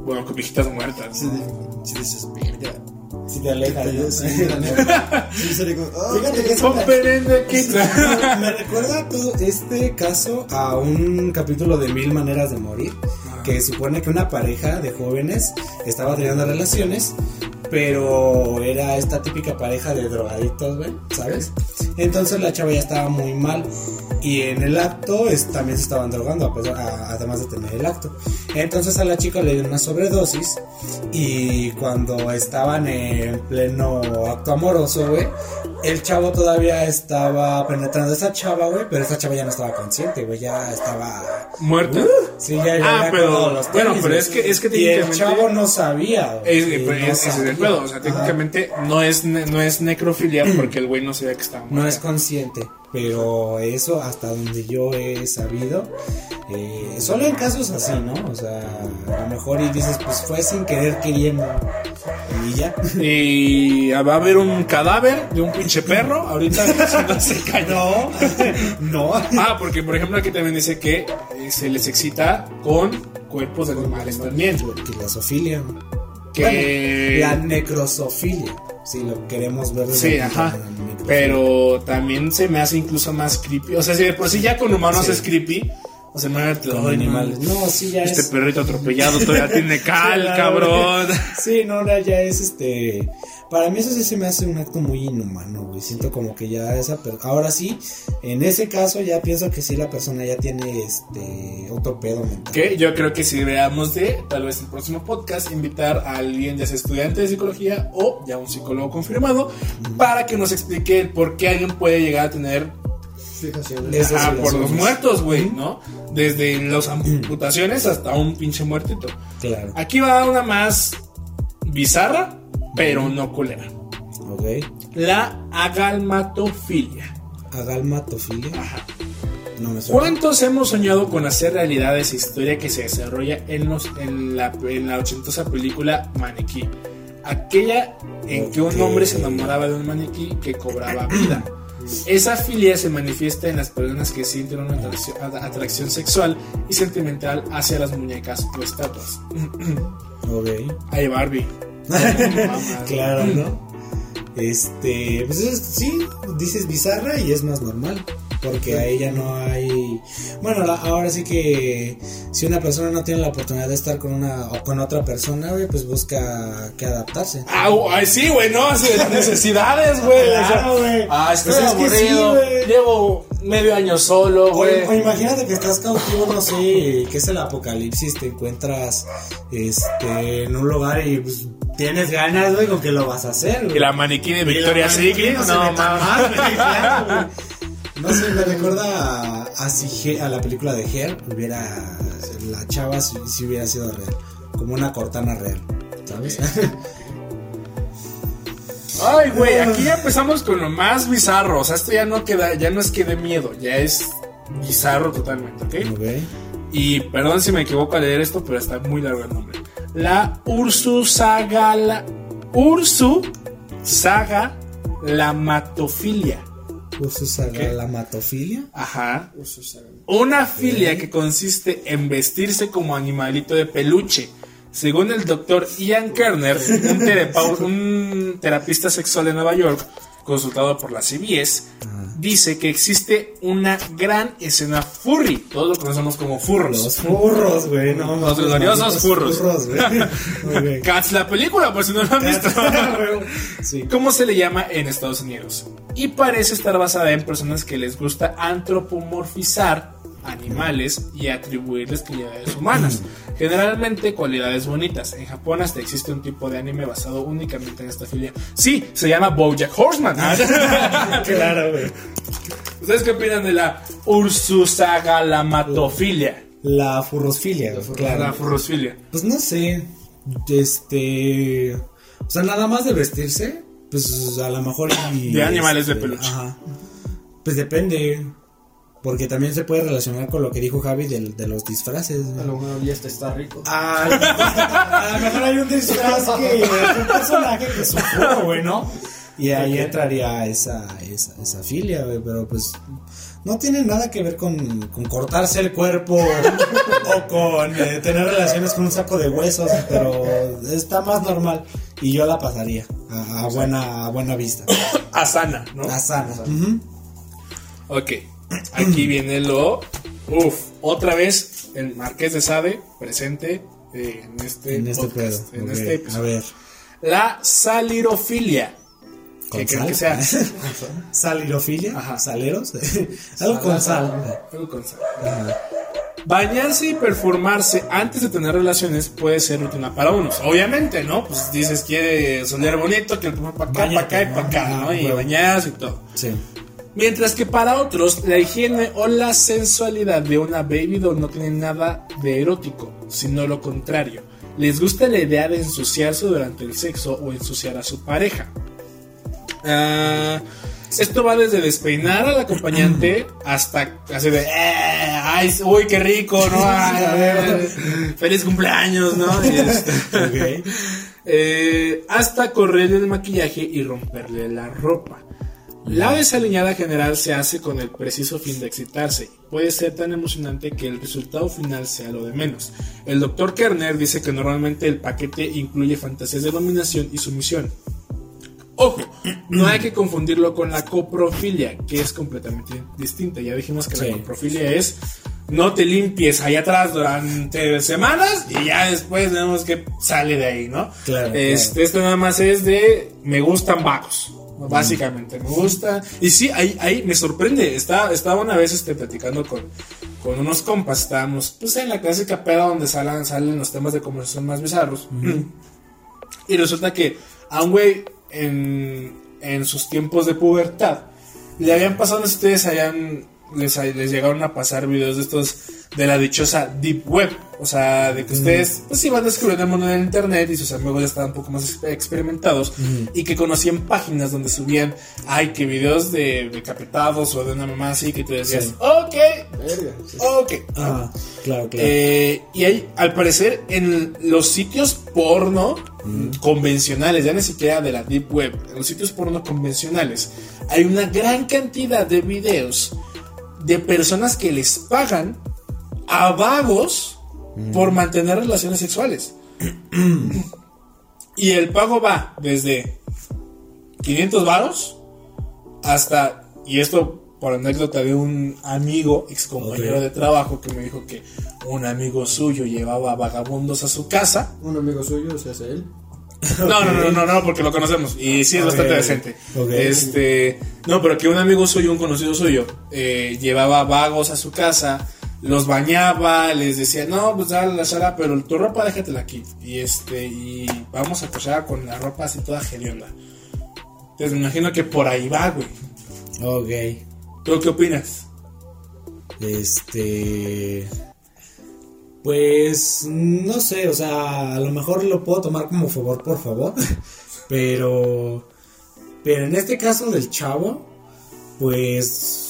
bueno, con viejitas muertas. Si, si dices. Si te alejas, ¿no? Sí, la neta. Sí, sería como, ah, Fíjate que es Pon una- perenne aquí. Me recuerda todo este caso a un capítulo de Mil Maneras de Morir, que supone que una pareja de jóvenes estaba teniendo relaciones, pero era esta típica pareja de drogadictos, güey, ¿sabes? Entonces la chava ya estaba muy mal y en el acto es- también se estaban drogando, a- además de tener el acto. Entonces a la chica le dio una sobredosis y cuando estaban en pleno acto amoroso, güey, el chavo todavía estaba penetrando a esa chava, güey, pero esa chava ya no estaba consciente, güey, ya estaba... Muerta. Sí, ya, ya Ah, había pero- los bueno, tenis, pero güey. es que- es que Y el chavo no sabía. Es, y pero no es- ese es el sabía. pedo. O sea, Ajá. técnicamente no es, no es necrofilia porque el güey no sabía que estaba No muerta. es consciente, pero eso hasta donde yo he sabido, eh, solo en casos así, ¿no? O sea, a lo mejor y dices, pues fue sin querer queriendo y ya. Y va a haber un cadáver de un pinche perro ahorita no se cayó. No, Ah, porque por ejemplo aquí también dice que eh, se les excita con cuerpos de animales también. que la zoofilia, Que... la necrosofilia, si lo queremos ver. desde Sí, ajá. de. Pero también se me hace incluso más creepy. O sea, si de por sí ya con humanos Sí. es creepy. O sea, Con ay, animales. no, No, sí, ya Este es. perrito atropellado todavía tiene cal, Sí, cabrón. Sí, no, ahora ya es este. Para mí eso sí se me hace un acto muy inhumano, güey. Siento como que ya esa per- Ahora sí, en ese caso ya pienso que sí la persona ya tiene este otro pedo mental. Que yo creo que si deberíamos de, tal vez el próximo podcast, invitar a alguien, ya sea estudiante de psicología o ya un psicólogo confirmado, para que nos explique por qué alguien puede llegar a tener Fijaciones. Ah, por los muertos, güey, ¿no? Desde las amputaciones hasta un pinche muertito. Claro. Aquí va una más bizarra, pero no culera. Ok. La agalmatofilia. Agalmatofilia. Ajá. No me. ¿Cuántos hemos soñado con hacer realidad esa historia que se desarrolla en, los, en, la, en la ochentosa película Maniquí? Aquella en que un hombre se enamoraba de un maniquí que cobraba vida. Esa filia se manifiesta en las personas que sienten una atracción, atracción sexual y sentimental hacia las muñecas o estatuas. Ok. Ay, Barbie. Claro, ¿no? Este, pues es- sí, dices bizarra y es más normal. Porque a ella no hay. Bueno, la- ahora sí que si una persona no tiene la oportunidad de estar con una o con otra persona, güey, pues busca que adaptarse. Ah, ay, sí, güey, no, las necesidades, güey. Claro. Ah, estoy Pues es que sí. Llevo medio año solo, güey. o imagínate que estás cautivo, no sé, que es el apocalipsis, te encuentras este en un lugar y pues, tienes ganas, güey, con que lo vas a hacer, güey. Y la maniquí de Victoria Secret, no, no mames. No sé, me recuerda a, a si He- a la película de Her, hubiera la chava si, si hubiera sido real, como una cortana real, ¿sabes? Ay, güey, aquí ya empezamos con lo más bizarro. O sea, esto ya no queda, ya no es que de miedo, ya es bizarro totalmente, ¿ok? Ok. Y perdón si me equivoco al leer esto, pero está muy largo el nombre. La Ursusagala. Ursu Saga La matofilia. Ajá. Una filia que consiste en vestirse como animalito de peluche. Según el doctor Ian Kerner, un, un terapista sexual de Nueva York, consultado por la CBS, dice que existe una gran escena furry. Todos lo conocemos como furros. Los furros, güey, no Los gloriosos furros. Cats la película, por si no lo han visto. Sí. ¿Cómo se le llama en Estados Unidos? Y parece estar basada en personas que les gusta antropomorfizar animales y atribuirles cualidades humanas. Generalmente cualidades bonitas. En Japón hasta existe un tipo de anime basado únicamente en esta filia. Sí, se llama BoJack Horseman. Claro, güey. ¿Ustedes qué opinan de la Ursusagalmatofilia? La furrosfilia, güey, claro. La furrosfilia. Pues no sé. Este. O sea, nada más de vestirse. Pues a lo mejor. y- De animales de este, peluche. Ajá. Pues depende. Porque también se puede relacionar con lo que dijo Javi del- de, los disfraces. A lo mejor ya este está rico. Ah, a lo mejor hay un disfraz que un personaje que es un güey, ¿no? Y ahí entraría esa, esa, esa filia, güey, pero pues no tiene nada que ver con, con cortarse el cuerpo o con eh, tener relaciones con un saco de huesos, pero está más normal y yo la pasaría a, a buena, a buena vista. Asana, ¿no? A sana. Ujú. Ok, aquí viene lo. Uf, otra vez el Marqués de Sade presente eh, en este, En este pedo. podcast, en este A episodio. ver. La salirofilia. ¿Qué ¿Con creen que sea? Salirofilia, Ajá. saleros, algo con sal. Algo con sal. Bañarse y perfumarse antes de tener relaciones puede ser rutina para unos. Obviamente, ¿no? Pues dices, quiere soler bonito, que para acá, para acá y para acá, ¿no? Y bañarse y todo. Sí. Mientras que para otros, la higiene o la sensualidad de una baby doll no tiene nada de erótico, sino lo contrario. Les gusta la idea de ensuciarse durante el sexo o ensuciar a su pareja. Ah, esto va desde despeinar al acompañante hasta así de, "Eh, ay, uy, qué rico, ¿no? Ay, a ver, feliz cumpleaños, ¿no? Este- eh, hasta correrle el maquillaje y romperle la ropa. La desaliñada general se hace con el preciso fin de excitarse. Puede ser tan emocionante que el resultado final sea lo de menos. El Dr. Kerner dice que normalmente el paquete incluye fantasías de dominación y sumisión. Ojo, no hay que confundirlo con la coprofilia, que es completamente distinta. Ya dijimos que Sí. la coprofilia es no te limpies ahí atrás durante semanas y ya después vemos que sale de ahí, ¿no? Claro, Este, Esto nada más es de me gustan vagos. Básicamente, me gusta. Y sí, ahí, ahí me sorprende. Estaba, estaba una vez este, platicando con, con unos compas. Estábamos pues, en la clásica peda donde salen, salen los temas de conversación más bizarros. Y resulta que a un güey en, en sus tiempos de pubertad le habían pasado, no sé si ustedes habían, les, les llegaron a pasar videos de estos de la dichosa Deep Web. O sea, de que ustedes pues iban descubriendo el mundo del internet y sus amigos ya estaban un poco más exper- experimentados y que conocían páginas donde subían, ay, que videos de decapitados o de una mamá así que te decías, Sí. ok, Verga. sí. ok. Ah, claro, claro. Eh, y hay, al parecer, en los sitios porno convencionales, ya ni siquiera de la Deep Web, en los sitios porno convencionales, hay una gran cantidad de videos de personas que les pagan a vagos por mantener relaciones sexuales. y el pago va desde 500 varos hasta, y esto por anécdota de un amigo, ex compañero de trabajo, que me dijo que un amigo suyo llevaba vagabundos a su casa. Un amigo suyo, se hace él. No, no, no, no, no, porque lo conocemos y sí es bastante decente. Ok. Este, no, pero que un amigo suyo, un conocido suyo, eh, llevaba vagos a su casa, los bañaba, les decía, no, pues dale la sala, pero tu ropa déjatela aquí. Y este, y vamos a cochar con la ropa así toda hedionda. Entonces me imagino que por ahí va, güey. Ok. ¿Tú qué opinas? Este. Pues no sé, o sea, a lo mejor lo puedo tomar como favor por favor, pero pero en este caso del chavo, pues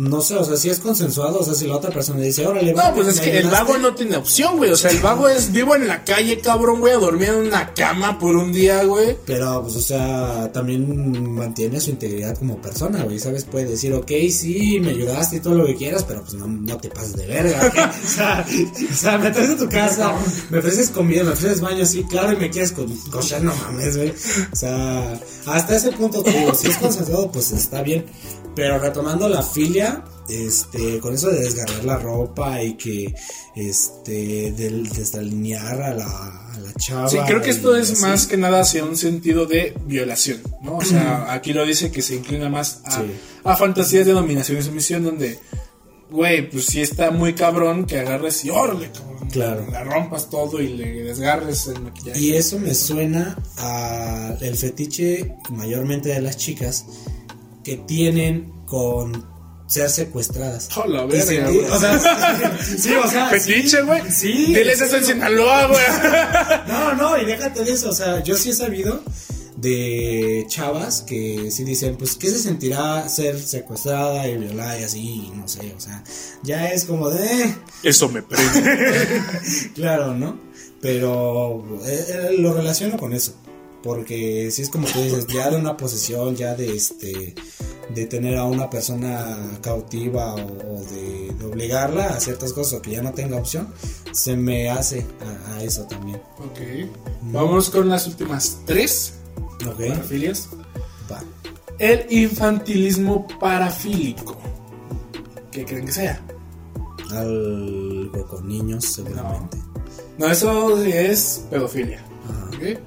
no sé, o sea, si es consensuado, o sea, si la otra persona dice, órale, va, No, pues es ¿me que el ayudaste?". vago no tiene opción, güey. O sea, el vago es vivo en la calle, cabrón, güey, a dormir en una cama por un día, güey. Pero, pues, o sea, también mantiene su integridad como persona, güey, ¿sabes? Puede decir, ok, sí, me ayudaste y todo lo que quieras, pero pues no, no te pases de verga, ¿ok? o, sea, o sea, me traes a tu casa, me ofreces comida, me ofreces baño, sí, claro, y me quieres co cochar, no mames, güey. O sea, hasta ese punto, te digo, si es consensuado, pues está bien. Pero retomando la filia, este, con eso de desgarrar la ropa y que, este, del, desalinear a la, a la chava. Sí, creo que esto es así. más que nada hacia un sentido de violación, ¿no? O sea, aquí lo dice que se inclina más a, Sí. a fantasías de dominación y sumisión, donde, güey, pues sí está muy cabrón que agarres y órale, cabrón. Claro. La rompas todo y le desgarres el maquillaje. Y eso me suena a el fetiche mayormente de las chicas que tienen con ser secuestradas. Oh, la Y verga, güey. o sea, sí, o sea, Fetiche, güey. Sí. Diles eso en Sinaloa, güey. No, no, y déjate de eso, o sea, yo sí he sabido de chavas que sí dicen, pues, ¿qué se sentirá ser secuestrada y violada y así? No sé, o sea, ya es como de... eh, Eso me prende. Claro, ¿no? Pero eh, eh, lo relaciono con eso. Porque si es como tú dices, ya de una posesión, ya de este de tener a una persona cautiva o, o de, de obligarla a ciertas cosas o que ya no tenga opción, se me hace a, a eso también. ok. Vamos con las últimas tres ¿Ok? parafilias. Va. El infantilismo parafílico. ¿Qué creen que sea? Algo con niños, seguramente. No, eso es pedofilia. Ajá. ¿ok?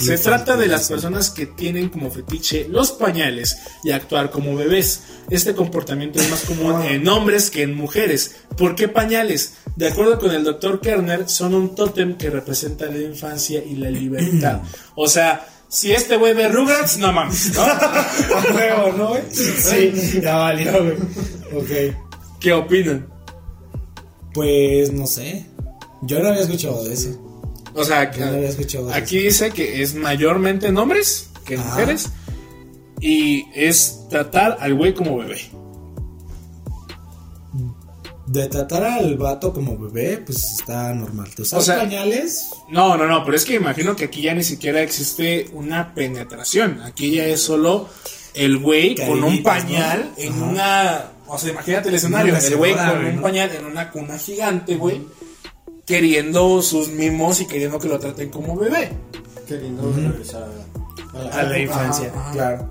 Se trata de las personas que tienen como fetiche los pañales y actuar como bebés. Este comportamiento es más común en hombres que en mujeres. ¿Por qué pañales? De acuerdo con el doctor Kerner, son un tótem que representa la infancia y la libertad. O sea, si este güey ve Rugrats, no mames, ¿no? ¿no, güey? Sí, ya valió, güey. Ok. ¿Qué opinan? Pues no sé. Yo no había escuchado de ese. O sea, no había de aquí dice que es mayormente en hombres que en Ajá. mujeres. Y es tratar al güey como bebé. De tratar al vato como bebé, pues está normal. ¿Te usas O sea- pañales? No, no, no, pero es que imagino que aquí ya ni siquiera existe una penetración. Aquí ya es solo el güey con un pañal ¿no? en Ajá. una. O sea, imagínate el escenario: el güey con un pañal en una cuna gigante, güey. Queriendo sus mimos y queriendo que lo traten como bebé. Queriendo regresar a la, A la época. infancia, claro.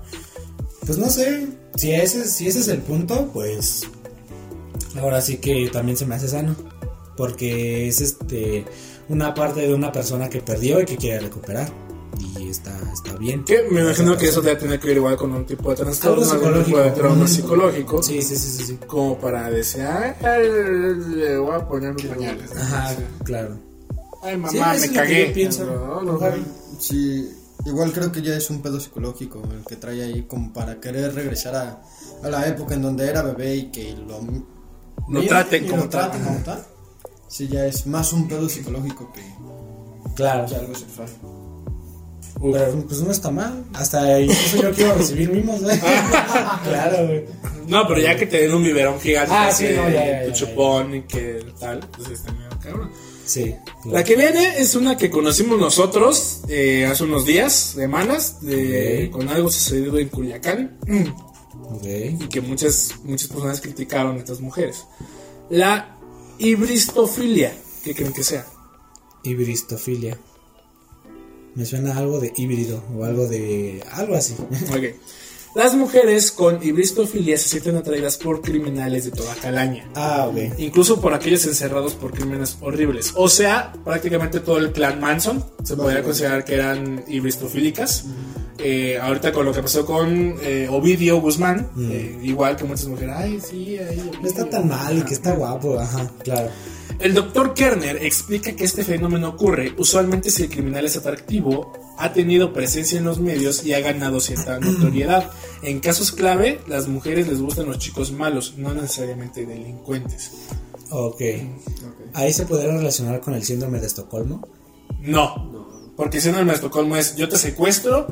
Pues no sé, si ese, si ese es el punto, pues ahora sí que también se me hace sano. Porque es este una parte de una persona que perdió y que quiere recuperar. Y está, está bien. Que me imagino que eso te debe tener que ver igual con un tipo de trastorno, algún tipo de psicológico. trauma psicológico. Sí, sí, sí, sí, sí. Como para decir, ay, le voy a poner mis pañales. Ajá, claro. Ay, mamá, Sí, me cagué. No, no, no. Si Igual creo que ya es un pedo psicológico el que trae ahí como para querer regresar a, a la época en donde era bebé y que lo, miren traten como lo traten tal. como tal. Sí, ya es más un pedo psicológico que, Claro. que algo sexual. Pero pues no está mal. Hasta incluso yo quiero recibir mimos, güey. claro, güey. No, pero ya que te den un biberón gigante, Ah, sí, no, ya, ya, tu ya, chupón y que tal, pues está medio cabrón. Sí. La que viene es una que conocimos nosotros eh, hace unos días, semanas, de, con algo sucedido en Culiacán Ok. y que muchas, muchas personas criticaron a estas mujeres. La hibristofilia, ¿qué creen que sea? Hibristofilia. Me suena algo de híbrido o algo de. algo así. Ok. Las mujeres con hibristofilia se sienten atraídas por criminales de toda calaña. ah, ok. Incluso por aquellos encerrados por crímenes horribles. O sea, prácticamente todo el clan Manson se podría considerar que eran hibristofílicas. Eh, ahorita con lo que pasó con eh, Ovidio Guzmán, eh, igual que muchas mujeres, ay, sí, ay, No está tan mal y que está guapo, ajá, claro. El doctor Kerner explica que este fenómeno ocurre usualmente si el criminal es atractivo, ha tenido presencia en los medios y ha ganado cierta notoriedad. En casos clave, las mujeres les gustan los chicos malos, no necesariamente delincuentes. Ok. Ahí se podría relacionar con el síndrome de Estocolmo. No, porque si no el Estocolmo es yo te secuestro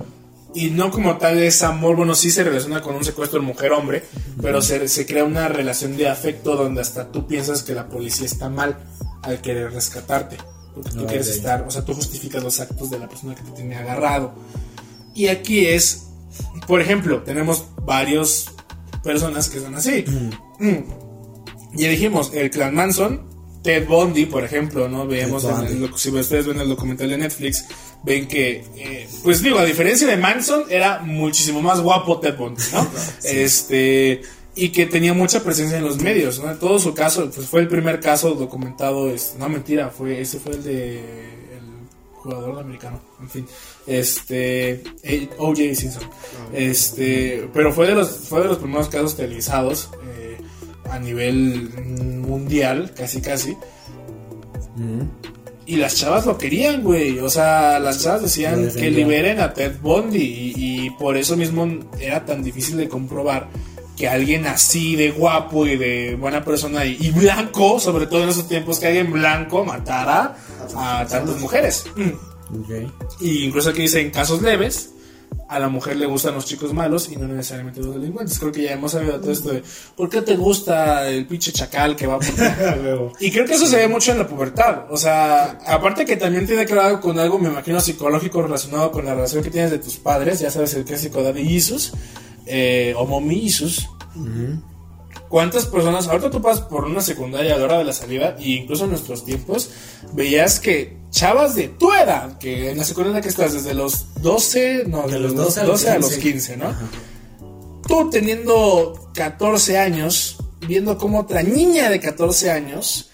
y no como tal es amor, bueno, sí se relaciona con un secuestro de mujer-hombre, pero se, se crea una relación de afecto donde hasta tú piensas que la policía está mal al querer rescatarte, porque tú Ah, quieres estar, o sea, tú justificas los actos de la persona que te tiene agarrado. Y aquí es, por ejemplo, tenemos varios personas que son así. Mm. Ya dijimos, el clan Manson, Ted Bundy, por ejemplo, ¿no? Veemos, Ted en el si ustedes ven el documental de Netflix, ven que, eh, pues digo, a diferencia de Manson, era muchísimo más guapo Ted Bundy, ¿no? Este, y que tenía mucha presencia en los medios, ¿no? En todo su caso, pues fue el primer caso documentado, es, no mentira, fue, ese fue el de el jugador americano, en fin, este, eh, O.J. Simpson, este, pero fue de los, fue de los primeros casos televisados, eh, a nivel mundial, casi casi, y las chavas lo querían, güey. O sea, las chavas decían que liberen a Ted Bundy. Y, y por eso mismo era tan difícil de comprobar que alguien así de guapo y de buena persona y, y blanco, sobre todo en esos tiempos, que alguien blanco matara a tantas mujeres. Mm. Y incluso aquí dice en casos leves. A la mujer le gustan los chicos malos y no necesariamente los delincuentes. Creo que ya hemos sabido todo esto de ¿por qué te gusta el pinche chacal que va por y creo que eso se ve mucho en la pubertad. O sea, aparte que también tiene que ver con algo, me imagino, psicológico relacionado con la relación que tienes de tus padres. Ya sabes, el clásico Daddy Isus eh, o Mommy Isus. ¿Cuántas personas, ahorita tú pasas por una secundaria a la hora de la salida, e incluso en nuestros tiempos, veías que chavas de tu edad, que en la secundaria que estás, desde los 12, no, de los 12, a los 15, ¿no? Tú teniendo 14 años, viendo como otra niña de 14 años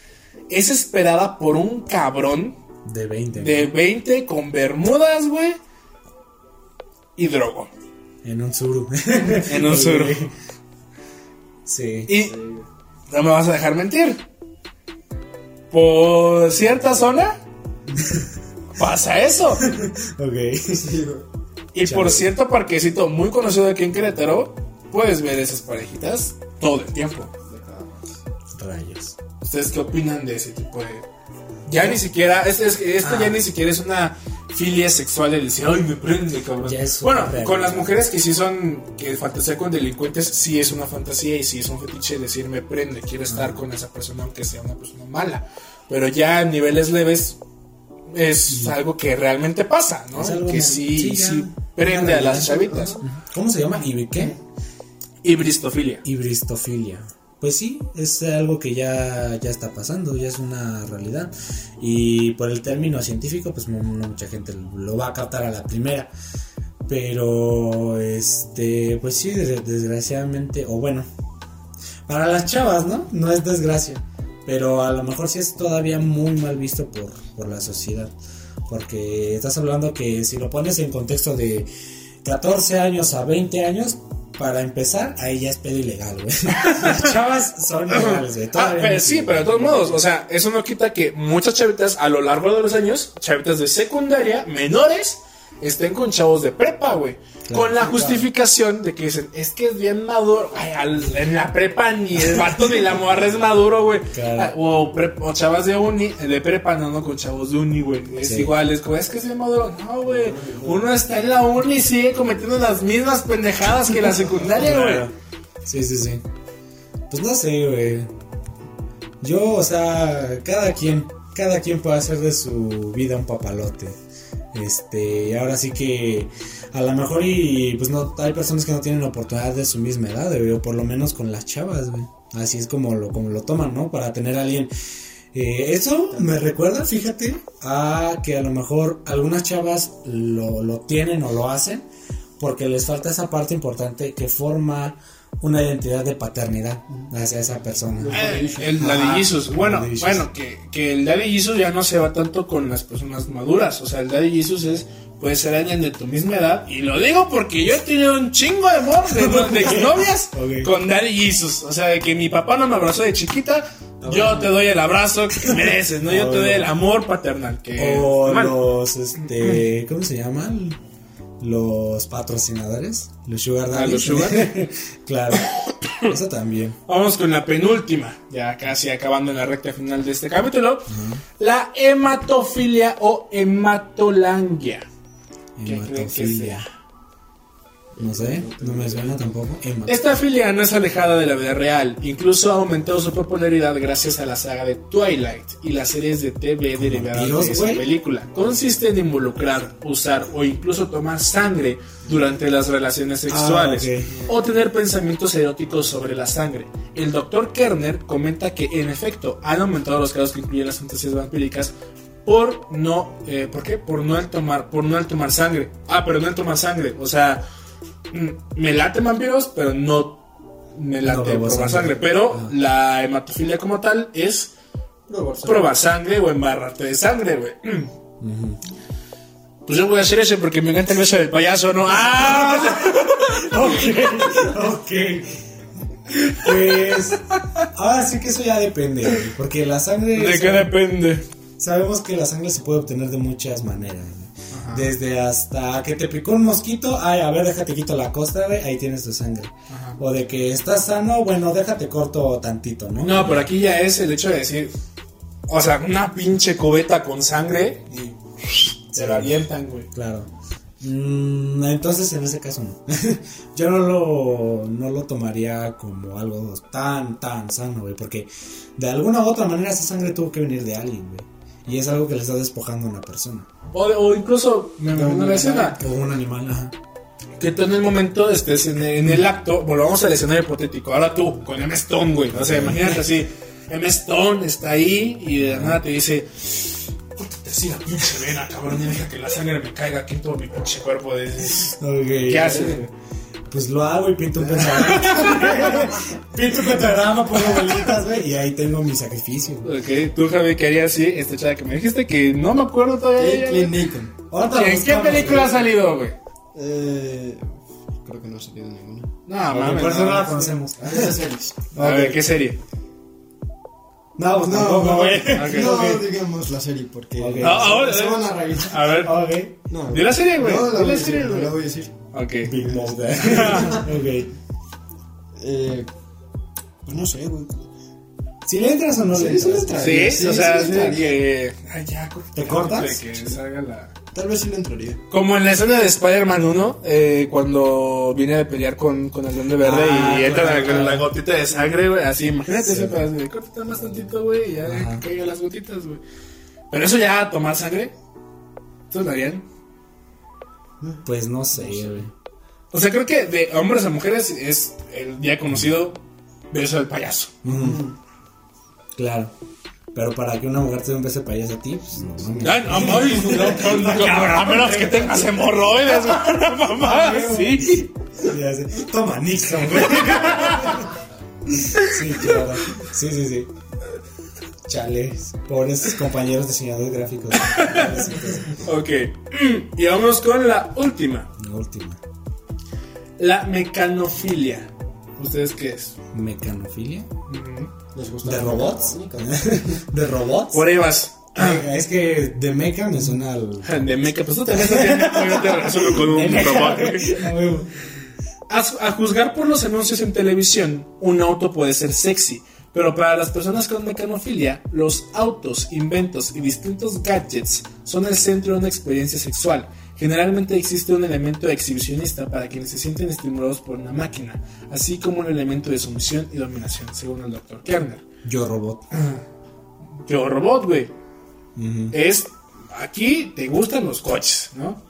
es esperada por un cabrón De 20. de 20 con bermudas, güey, y drogo. En un suru. En un sur. Sí. Y no me vas a dejar mentir. Por cierta zona pasa eso. Ok. Y por cierto parquecito muy conocido aquí en Querétaro, puedes ver esas parejitas todo el tiempo. Rayos. ¿Ustedes qué opinan de ese tipo de.? Ya ni siquiera. es- es- esto ya ni siquiera es una filia sexual de decir, ay, me prende, cabrón. Bueno, con las mujeres que sí son. que fantasean con delincuentes, sí es una fantasía y sí es un fetiche decir, me prende, quiero estar con esa persona, aunque sea una persona mala. Pero ya a niveles leves. Es algo que realmente pasa, ¿no? Que sí prende a las chavitas. ¿Cómo se llama? ¿Y qué? Hibristofilia. Hibristofilia. Pues sí, es algo que ya, ya está pasando, ya es una realidad. Y por el término científico, pues no, mucha gente lo va a captar a la primera. Pero, este, pues sí, des- desgraciadamente, o bueno, para las chavas, ¿no? No es desgracia. Pero a lo mejor sí es todavía muy mal visto por, por la sociedad. Porque estás hablando que si lo pones en contexto de 14 años a 20 años, para empezar, ahí ya es pedo ilegal, güey. Las chavas son ilegales, güey. Ah, todavía pero no sí, pero de todos modos, o sea, eso no quita que muchas chavitas a lo largo de los años, chavitas de secundaria, menores, estén con chavos de prepa, güey. Claro. con la justificación de que dicen, es que es bien maduro. Ay, al- en la prepa ni el vato ni la morra es maduro, güey. Claro. Ah, O, o chavas de uni, de prepa no, no con chavos de uni, güey. Es Sí. igual, es como, es que es bien maduro. No, güey. Uno está en la uni y sigue cometiendo las mismas pendejadas que la secundaria, güey. Sí, sí, sí. Pues no sé, güey. Yo, o sea, cada quien, cada quien puede hacer de su vida un papalote. Este, ahora sí que a lo mejor y pues no hay personas que no tienen oportunidad de su misma edad, o por lo menos con las chavas. Así es como lo como lo toman, ¿no? Para tener a alguien eh, eso me recuerda, fíjate, a que a lo mejor algunas chavas lo, lo tienen o lo hacen porque les falta esa parte importante que forma una identidad de paternidad hacia esa persona. Eh, el Daddy Jesus. Bueno, Daddy Jesus. bueno, que, que el Daddy Jesus ya no se va tanto con las personas maduras. O sea, el Daddy Jesus es, puede ser alguien de tu misma edad. Y lo digo porque yo he tenido un chingo de amor de, Ok. con Daddy Jesus. O sea, de que mi papá no me abrazó de chiquita. Yo te doy el abrazo que te mereces, ¿no? Yo te doy el amor paternal. Que, O los, este, ¿cómo se llaman? Los patrocinadores, los sugar Ah, daddies. los sugar. claro, eso también. Vamos con la penúltima, ya casi acabando en la recta final de este capítulo. La hematofilia o hematolangia. ¿Qué creen que Hematofilia. sea? No sé, no me suena tampoco. Esta filia no es alejada de la vida real, incluso ha aumentado su popularidad gracias a la saga de Twilight y las series de TV derivadas de esa película. Consiste en involucrar, usar o incluso tomar sangre durante las relaciones sexuales Ah, ok. o tener pensamientos eróticos sobre la sangre. El doctor Kerner comenta que en efecto han aumentado los casos que incluyen las fantasías vampíricas por no, eh, ¿por qué? Por no el tomar, por no el tomar sangre. Ah, pero no el tomar sangre, o sea, me late vampiros, pero no me late No probar sangre. sangre. Pero Ajá. la hematofilia como tal es Probar sangre. probar sangre o embarrarte de sangre, güey. Pues yo voy a hacer eso porque me encanta el beso del payaso, ¿no? ¡Ah! ok. Pues ahora sí que eso ya depende, güey, porque la sangre ¿De qué depende? sabemos que la sangre se puede obtener de muchas maneras. Desde hasta que te picó un mosquito, ay, a ver, déjate quito la costa, güey, ahí tienes tu sangre. O de que estás sano, bueno, déjate corto tantito, ¿no? No, pero aquí ya es el hecho de decir, o sea, una pinche cubeta con sangre y se la avientan, güey. Claro. Mm, entonces en ese caso no. Yo no lo, no lo tomaría como algo tan, tan sano, güey. Porque de alguna u otra manera esa sangre tuvo que venir de alguien, güey. Y es algo que le está despojando a una persona. O, o incluso, me imagino la escena, O un animal, ajá. que tú en el momento estés en, en el acto, volvamos al escenario hipotético, ahora tú, con M. Stone, güey, o sea, imagínate así, M. Stone está ahí y de la nada te dice, córtate así la pinche vena, cabrón, y deja que la sangre me caiga aquí en todo mi pinche cuerpo. Dices, Ok. ¿Qué haces, güey? Pues lo hago y pinto un pentagrama. pinto un pentagrama, pongo velitas, güey. Y ahí tengo mi sacrificio. güey. Ok, tú, Javi, ¿qué harías así? Esta chava que me dijiste que no me acuerdo todavía. Clint Eastwood. Ahorita ¿En qué película ha salido, güey? Eh, creo que no ha salido ninguna. No, mames. Por eso no la no. conocemos. Series. A ver, ¿qué serie? No, pues No, tampoco, no, güey. Ok. no digamos la serie porque Ok. Ah, ahora, se van a revisar. A ver. No, Di la serie, güey. No, la voy la a serie, decir, no güey. la voy a decir. Ok. Big Mouth. ok. Eh, pues no sé, güey. Si le entras o no Sí, le sí entras. entra. Sí, Sí, o sea, sí, que. Ay, ya, ¿Te cortas? Que salga la. Tal vez sí le entraría. Como en la escena de Spider-Man 1, eh, cuando viene a pelear con, con el Duende Verde Ah, y entra claro, la- con la gotita de sangre, güey. Así, imagínate Sí. ese pedazo de córtate más tantito, güey, y ya Ajá. que caigan las gotitas, güey. Pero eso ya, tomar sangre, ¿tú lo harían? Pues no sé, güey. O sea, creo que de hombres a mujeres es el ya conocido beso del payaso. Claro. Pero para que una mujer te dé un beso de payaso a ti, pues no mames. Ay, no, ay, no, no, no, a menos que tengas hemorroides, mamá, sí. Ya sé. Toma Nixon, güey. sí, claro. Sí, sí, sí. Chales. Pobres compañeros diseñadores gráficos. Ok, y vamos con la última, La última. la mecanofilia. ¿Ustedes qué es? Mecanofilia. ¿Les gusta ¿De robots? ¿De robots? Por ahí vas. Mecha, es que de mecha me suena al. De meca, pues tú te resuelvo con un robot. A, a juzgar por los anuncios en televisión, un auto puede ser sexy, pero para las personas con mecanofilia, los autos, inventos y distintos gadgets son el centro de una experiencia sexual. Generalmente existe un elemento exhibicionista para quienes se sienten estimulados por una máquina, así como un elemento de sumisión y dominación, según el Dr. Kerner. Yo robot. Yo robot, güey. Es aquí te gustan los coches, ¿no?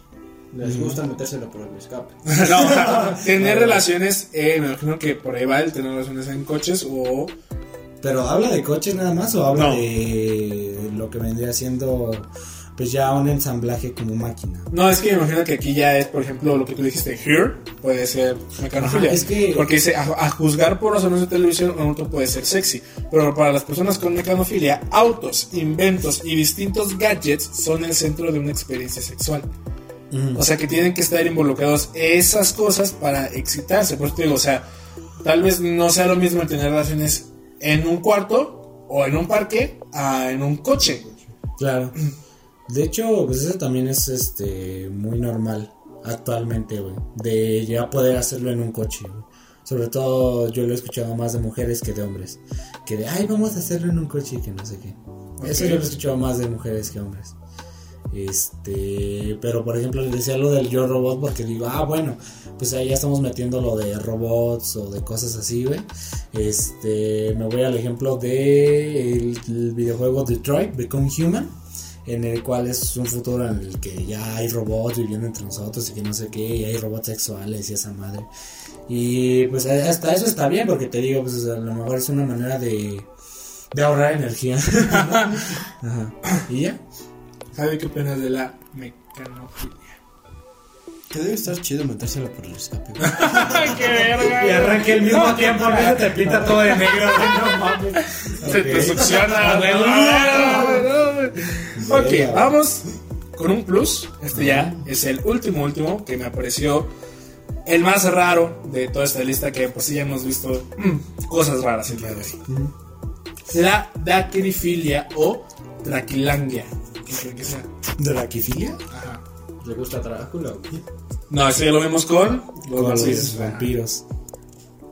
Les gusta metérselo por el escape. No, tener relaciones, eh, me imagino que por ahí va el tener relaciones en coches o Pero habla de coches nada más o habla No. de lo que vendría siendo pues ya un ensamblaje como máquina. No, es que me imagino que aquí ya es, por ejemplo, lo que tú dijiste, here, puede ser mecanofilia. Es que- Porque dice, a, a juzgar por los anuncios de televisión, un auto puede ser sexy. Pero para las personas con mecanofilia, autos, inventos y distintos gadgets son el centro de una experiencia sexual. O sea que tienen que estar involucrados esas cosas para excitarse. Por eso te digo, o sea, tal vez no sea lo mismo tener relaciones en un cuarto o en un parque a en un coche. Claro. De hecho, pues eso también es este muy normal actualmente, güey. De ya poder hacerlo en un coche, güey. Sobre todo yo lo he escuchado más de mujeres que de hombres. Que de, ay, vamos a hacerlo en un coche y que no sé qué. Eso yo lo he escuchado más de mujeres que hombres. Este, pero por ejemplo, les decía lo del yo robot porque digo, ah, bueno, pues ahí ya estamos metiendo lo de robots o de cosas así, güey. Este, me voy al ejemplo de el, el videojuego Detroit Become Human, en el cual es un futuro en el que ya hay robots viviendo entre nosotros y que no sé qué, y hay robots sexuales y esa madre. Y pues hasta eso está bien porque te digo, pues a lo mejor es una manera de, de ahorrar energía. Ajá. Y ya. ¿Sabe qué opinas de la mecanofilia? Que debe estar chido metérselo por el escape. güey. ¡Qué verga! Y arranque al mismo tiempo, no te pinta todo de negro, no mames. Se te succiona, güey. Ok, vamos con un plus. Este ya es el último, último que me apareció el más raro de toda esta lista. Que pues sí ya hemos visto mm, cosas raras el día de hoy. La dacrifilia o draquilangia. ¿Qué creen que sea? ¿Draquifilia? Ajá. ¿Le gusta Drácula? No, eso ya lo vimos con los Con vampiros. los vampiros.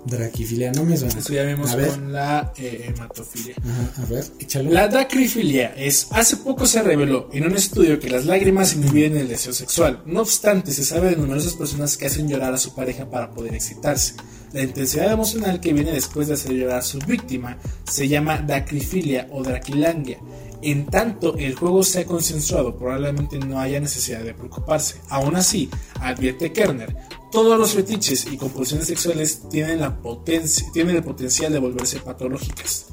Draquifilia, no me suena. Eso ya vimos A ver. con la eh, hematofilia. Ajá, a ver, échalo. La dacrifilia es, hace poco se reveló en un estudio que las lágrimas inhiben el deseo sexual. No obstante, se sabe de numerosas personas que hacen llorar a su pareja para poder excitarse. La intensidad emocional que viene después de hacer llorar a su víctima se llama dacrifilia o draquilangia. En tanto el juego sea consensuado, probablemente no haya necesidad de preocuparse. Aún así, advierte Kerner, todos los fetiches y compulsiones sexuales tienen, la potencia, tienen el potencial de volverse patológicas.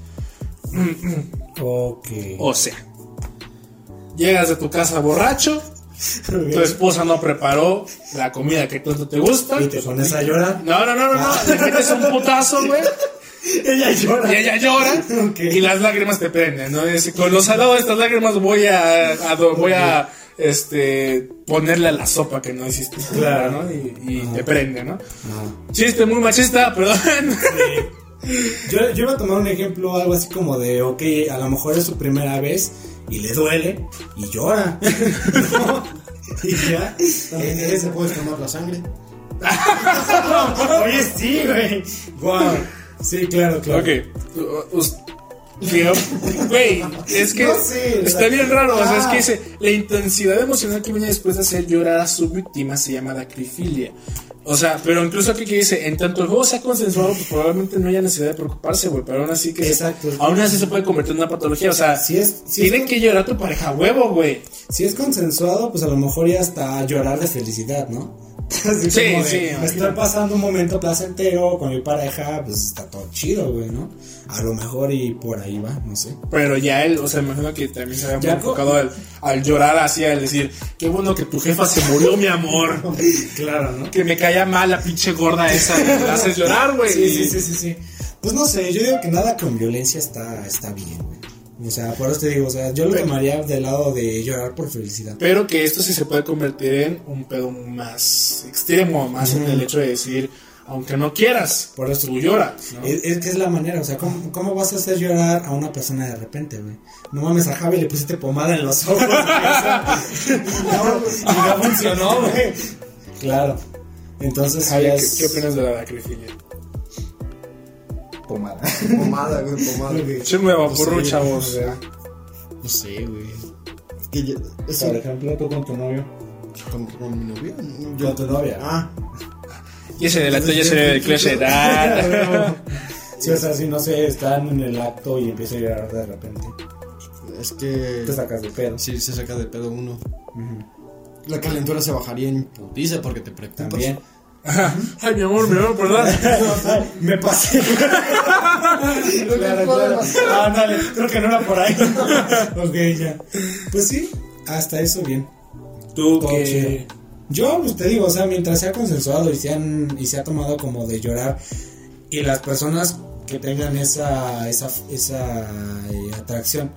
Ok. O sea, llegas de tu casa borracho, tu esposa no preparó la comida que tanto te gusta. Y te pones a llorar. No, no, no, no, no. Le metes un putazo, güey. Ella llora. Y ella llora. Ok. Y las lágrimas te prenden, ¿no? Es- con los salados de estas lágrimas voy a, a- voy a este ponerle a la sopa que no hiciste Claro. ¿no? Y, y te prende, ¿no? Ajá. Chiste muy machista, perdón. Yo, yo iba a tomar un ejemplo, algo así como de, ok, a lo mejor es su primera vez y le duele y llora. ¿No? Y ya. También eh, se eso. puede tomar la sangre. Oye, sí, güey. Wow. Sí, claro, claro. Ok. Us- Güey, es que No está bien raro. O sea, es Ah. que dice: la intensidad emocional que viene después de hacer llorar a su víctima se llama dacrifilia. O sea, pero incluso aquí que dice: en tanto el juego sea consensuado, pues probablemente no haya necesidad de preocuparse, güey. Pero aún así que. se- Exacto. aún así se puede convertir en una patología. O sea, Si es- si tiene es- que llorar tu pareja a huevo, güey. Si es consensuado, pues a lo mejor ya hasta llorar de felicidad, ¿no? Así Sí, como de, sí, Me imagino. estoy pasando un momento placentero con mi pareja, pues está todo chido, güey, ¿no? A lo mejor y por ahí va, no sé. Pero ya él, o sea, me imagino que también se había muy enfocado al, al llorar así, al decir: qué bueno que tu jefa se murió, mi amor. Claro, ¿no? que me caía mal la pinche gorda esa. la haces llorar, güey. Sí, sí, sí, sí, sí. Pues no sé, yo digo que nada con violencia está, está bien, güey. O sea, por eso te digo, o sea, yo lo tomaría del lado de llorar por felicidad. Pero que esto sí se puede convertir en un pedo más extremo, más en el hecho de decir, aunque no quieras. Por eso tú lloras. ¿no? Es, es que es la manera, o sea, ¿cómo, cómo vas a hacer llorar a una persona de repente, güey? No mames, a Javi le pusiste pomada en los ojos, no, y no funcionó, güey. Claro. Entonces, Javi, ya ¿qué, es qué opinas de la lacrifilia? Pomada. Pomada, güey, pomada. Échenme vapor, chavos. No sé, güey. Es que ya- es Por ejemplo, tú con tu novio. con, con mi novio. Con tu novia. Ah, Y ese de la tuya se ve de clase edad. Sí, o sea, si no sé, están en el acto y empieza a llorar de repente. es que. Te sacas de pedo. Sí, se saca de pedo uno. La calentura se bajaría en putiza porque te preocupas. También. Ay, mi amor, mi amor, perdón. Me pasé. claro, claro. Ah, dale, creo que no era por ahí. ok, ya. Pues sí, hasta eso bien. Tú Todo que. chido. Yo, pues te digo, o sea, mientras sea consensuado y, sean, y se ha tomado como de llorar y las personas que tengan esa, esa, esa eh, atracción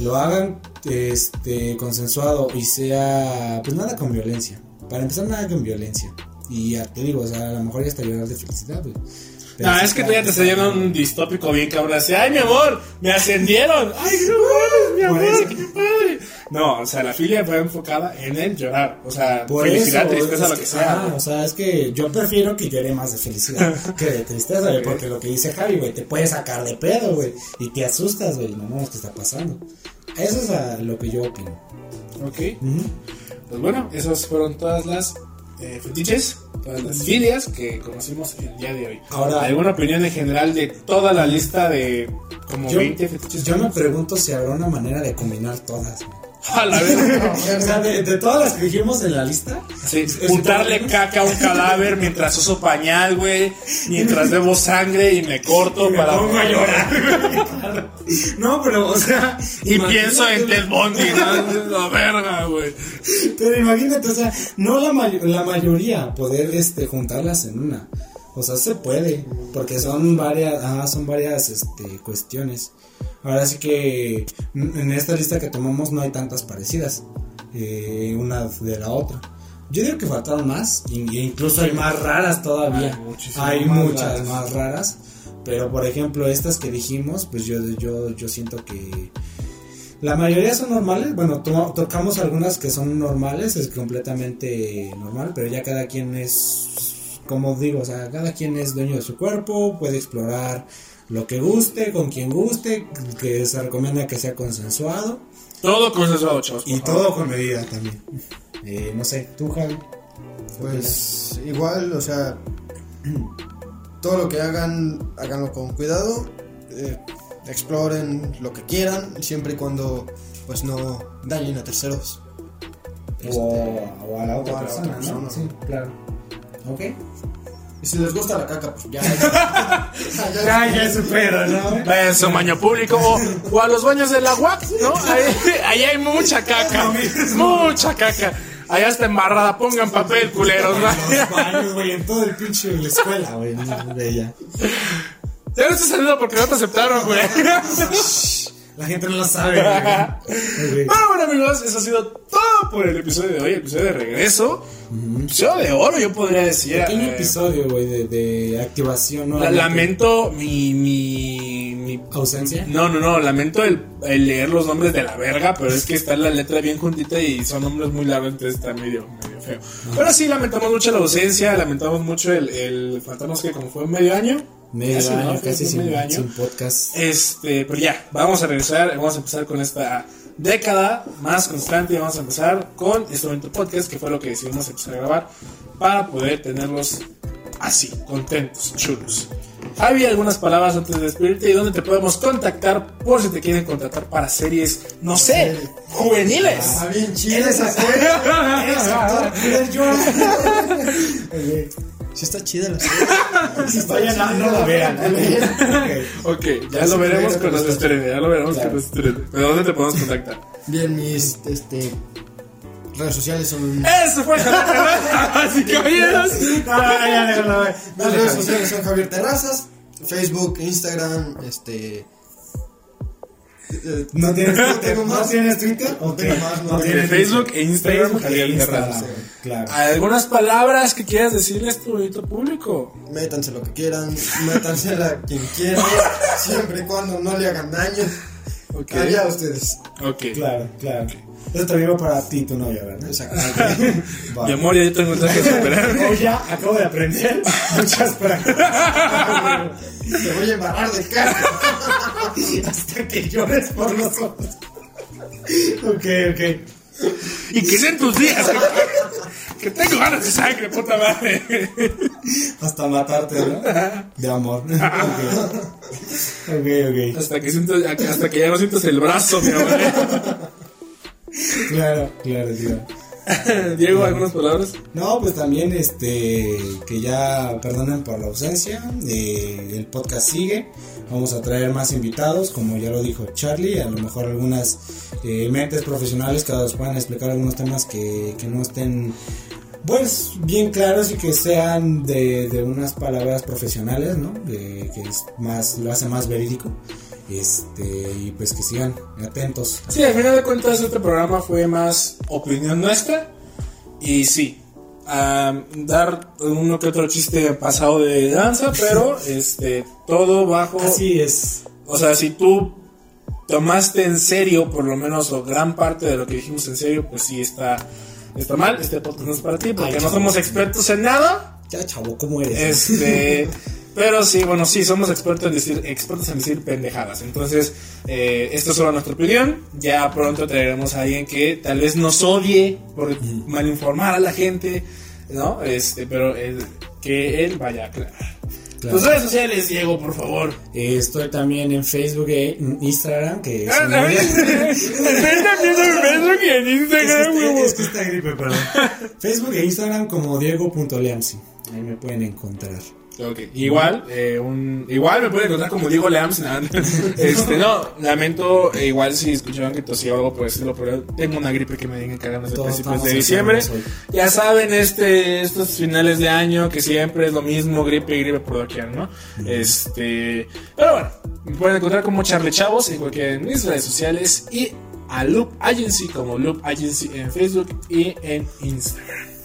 lo hagan este, consensuado y sea, pues nada con violencia. Para empezar, nada con violencia. Y ya te digo, o sea, a lo mejor ya está llorar de felicidad, güey. No, sí es que está- tú ya te yendo a un distópico bien cabrón. Así, ay, mi amor, me ascendieron. Ay, no mi amor, qué padre. No, o sea, la filia fue enfocada en el llorar. O sea, Por felicidad, eso, tristeza, es lo que que- sea. o sea, es que yo prefiero que llore más de felicidad que de tristeza, güey, porque lo que dice Javi, güey, te puede sacar de pedo, güey, y te asustas, güey, no mames, ¿qué está pasando? Eso es a lo que yo opino. Ok. Pues bueno, esas fueron todas las eh, fetiches, todas las filias que conocimos el día de hoy. Ahora- ¿alguna opinión en general de toda la lista de como Yo, 20 fetiches? yo me pregunto si habrá una manera de combinar todas. A la vez. O sea, de, de todas las que dijimos en la lista, Sí, untarle caca a un cadáver mientras uso pañal, güey. Mientras bebo sangre y me corto para. pongo a llorar. no, pero, o sea, Y pienso en Ted Bundy, ¿no? La verga, güey. Pero imagínate, o sea, no la, may- la mayoría poder este, juntarlas en una. O sea, se puede, porque son varias, ah, son varias este, cuestiones. Ahora sí que mm, en esta lista que tomamos no hay tantas parecidas, eh, una de la otra. Yo digo que faltaron más, e incluso hay más raras todavía. Hay muchísimas Hay más muchas raras. más raras. Pero por ejemplo, estas que dijimos, pues yo, yo, yo siento que la mayoría son normales. Bueno, to- tocamos algunas que son normales, es completamente normal, pero ya cada quien es, como digo, o sea, cada quien es dueño de su cuerpo, puede explorar lo que guste, con quien guste, que se recomienda que sea consensuado Todo consensuado, chavos. y favor. todo con medida también. Eh, no sé, tú, Javi. Pues igual, o sea, todo lo que hagan, háganlo con cuidado, eh, exploren lo que quieran, siempre y cuando pues no dañen a terceros. O, o a la otra o a la otra persona. ¿no? Sí, claro. ¿Ok? Y si les gusta la caca, pues ya. Ya, ya es su pedo, ¿no? Vayan a su baño público o, o a los baños de la UAC, ¿no? Ahí, ahí hay mucha caca. Mucha caca. Allá está embarrada, pongan papel, culeros, ¿no? Los baños, güey, en todo el pinche de la escuela, güey. no, de ella. Ya no estoy saliendo porque no te aceptaron, güey. La gente no lo sabe, güey. Ok. Bueno, bueno, amigos, eso ha sido todo por el episodio de hoy, el episodio de regreso. Episodio de oro, yo podría decir. Pequeño eh, episodio, güey, de, de activación, ¿no? la- lamento mi, mi, mi ¿Ausencia? No, no, no, lamento el, el leer los nombres de la verga, pero es que está la letra bien juntita y son nombres muy largos, entonces está medio, medio feo. Pero sí, lamentamos mucho la ausencia, lamentamos mucho el, el faltarnos que como fue medio año. Medio Casi, ¿no? año, Fue casi sin, medio año. sin podcast. Este, pero ya, vamos a regresar, vamos a empezar con esta década más constante y vamos a empezar con este momento podcast, que fue lo que decidimos empezar a grabar, para poder tenerlos así, contentos, chulos. Javi, algunas palabras antes de despedirte y dónde te podemos contactar por si te quieren contratar para series, no sé, juveniles. Está bien chido Sí está chida la serie. Vayan a, no la vean. Ok. Ya lo veremos cuando se estrene, ya lo veremos se estrene. ¿Pero dónde te podemos contactar? Bien, mis este, redes sociales son... Eso fue Javier Terrazas, así. No, ya, déjalo, güey. Mis Dale, redes sociales son Javier Terrazas, Facebook, Instagram, este... Eh, ¿No tienes no tengo ¿No más. tienes Twitter? No Ok. tengo más, no No tengo tienes Facebook e Instagram, Facebook e Instagram, Terrazas. Claro. ¿Algunas palabras que quieras decirle a tu bonito público? Métanse lo que quieran, métanse a quien quieran, siempre y cuando no le hagan daño. Ok. Allá ustedes. Ok. Claro, claro. Eso también va para ti tu novia, ¿verdad? Exacto. Mi amor, ya tengo un traje de superhéroe. Oh, ya, acabo de aprender muchas prácticas. Te voy a embarrar de cara. Hasta que llores por nosotros. Ok, ok. Y que sean tus días. Que, tengo ganas de sangre, puta madre. Hasta matarte, ¿no? De amor. Ok, ok. ok. Hasta que, siento, hasta que ya no sientas el brazo, mi amor. Claro, claro, claro. Diego, ¿algunas palabras? No, pues también este que ya perdonen por la ausencia. eh, el podcast sigue. Vamos a traer más invitados, como ya lo dijo Charlie. A lo mejor algunas eh, mentes profesionales que nos puedan explicar algunos temas que, que no estén pues bien claros y que sean de, de unas palabras profesionales, ¿no? De- que es más lo hace más verídico. Este y pues que sigan atentos. Sí, al final de cuentas este programa fue más opinión nuestra y sí, am, dar uno que otro chiste pasado de danza, pero este todo bajo... Así es. O sea, si tú tomaste en serio, por lo menos, o gran parte de lo que dijimos en serio, pues sí está, está mal. Este podcast no es para ti, porque Ay, no somos expertos en nada. Ya chavo, ¿cómo eres? Este, pero sí, bueno, sí, somos expertos en decir, expertos en decir pendejadas. Entonces, eh, esto es solo nuestra opinión. Ya pronto traeremos a alguien que tal vez nos odie por malinformar a la gente, ¿no? Este, pero eh, que él vaya a aclarar. Claro. Tus redes sociales, Diego, por favor. Estoy también en Facebook e Instagram, que es Ah, un- también también en Facebook y en Es que Instagram, está- es que está gripe, perdón. Facebook e Instagram como Diego.leamsi. Ahí me pueden encontrar. Igual, eh, un, igual me pueden encontrar como Diego Leams. nada. Este, no, lamento, eh, igual si escuchaban que tosía o algo por decirlo, pero tengo una gripe que me viene cagando desde principios de diciembre. Ya saben, este, estos finales de año que siempre es lo mismo, gripe y gripe por doquier, ¿no? Este, pero bueno, me pueden encontrar como Charlie Chavos en cualquiera de mis redes sociales y a Loop Agency como Loop Agency en Facebook y en Instagram.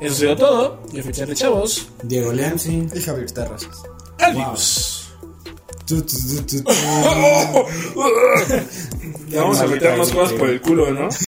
Eso ha sido todo. Yo fui Charlie Chavos. Diego Leamsi. Y Javier Terrazas. Adiós. Ya vamos a meternos cosas por el culo, ¿no?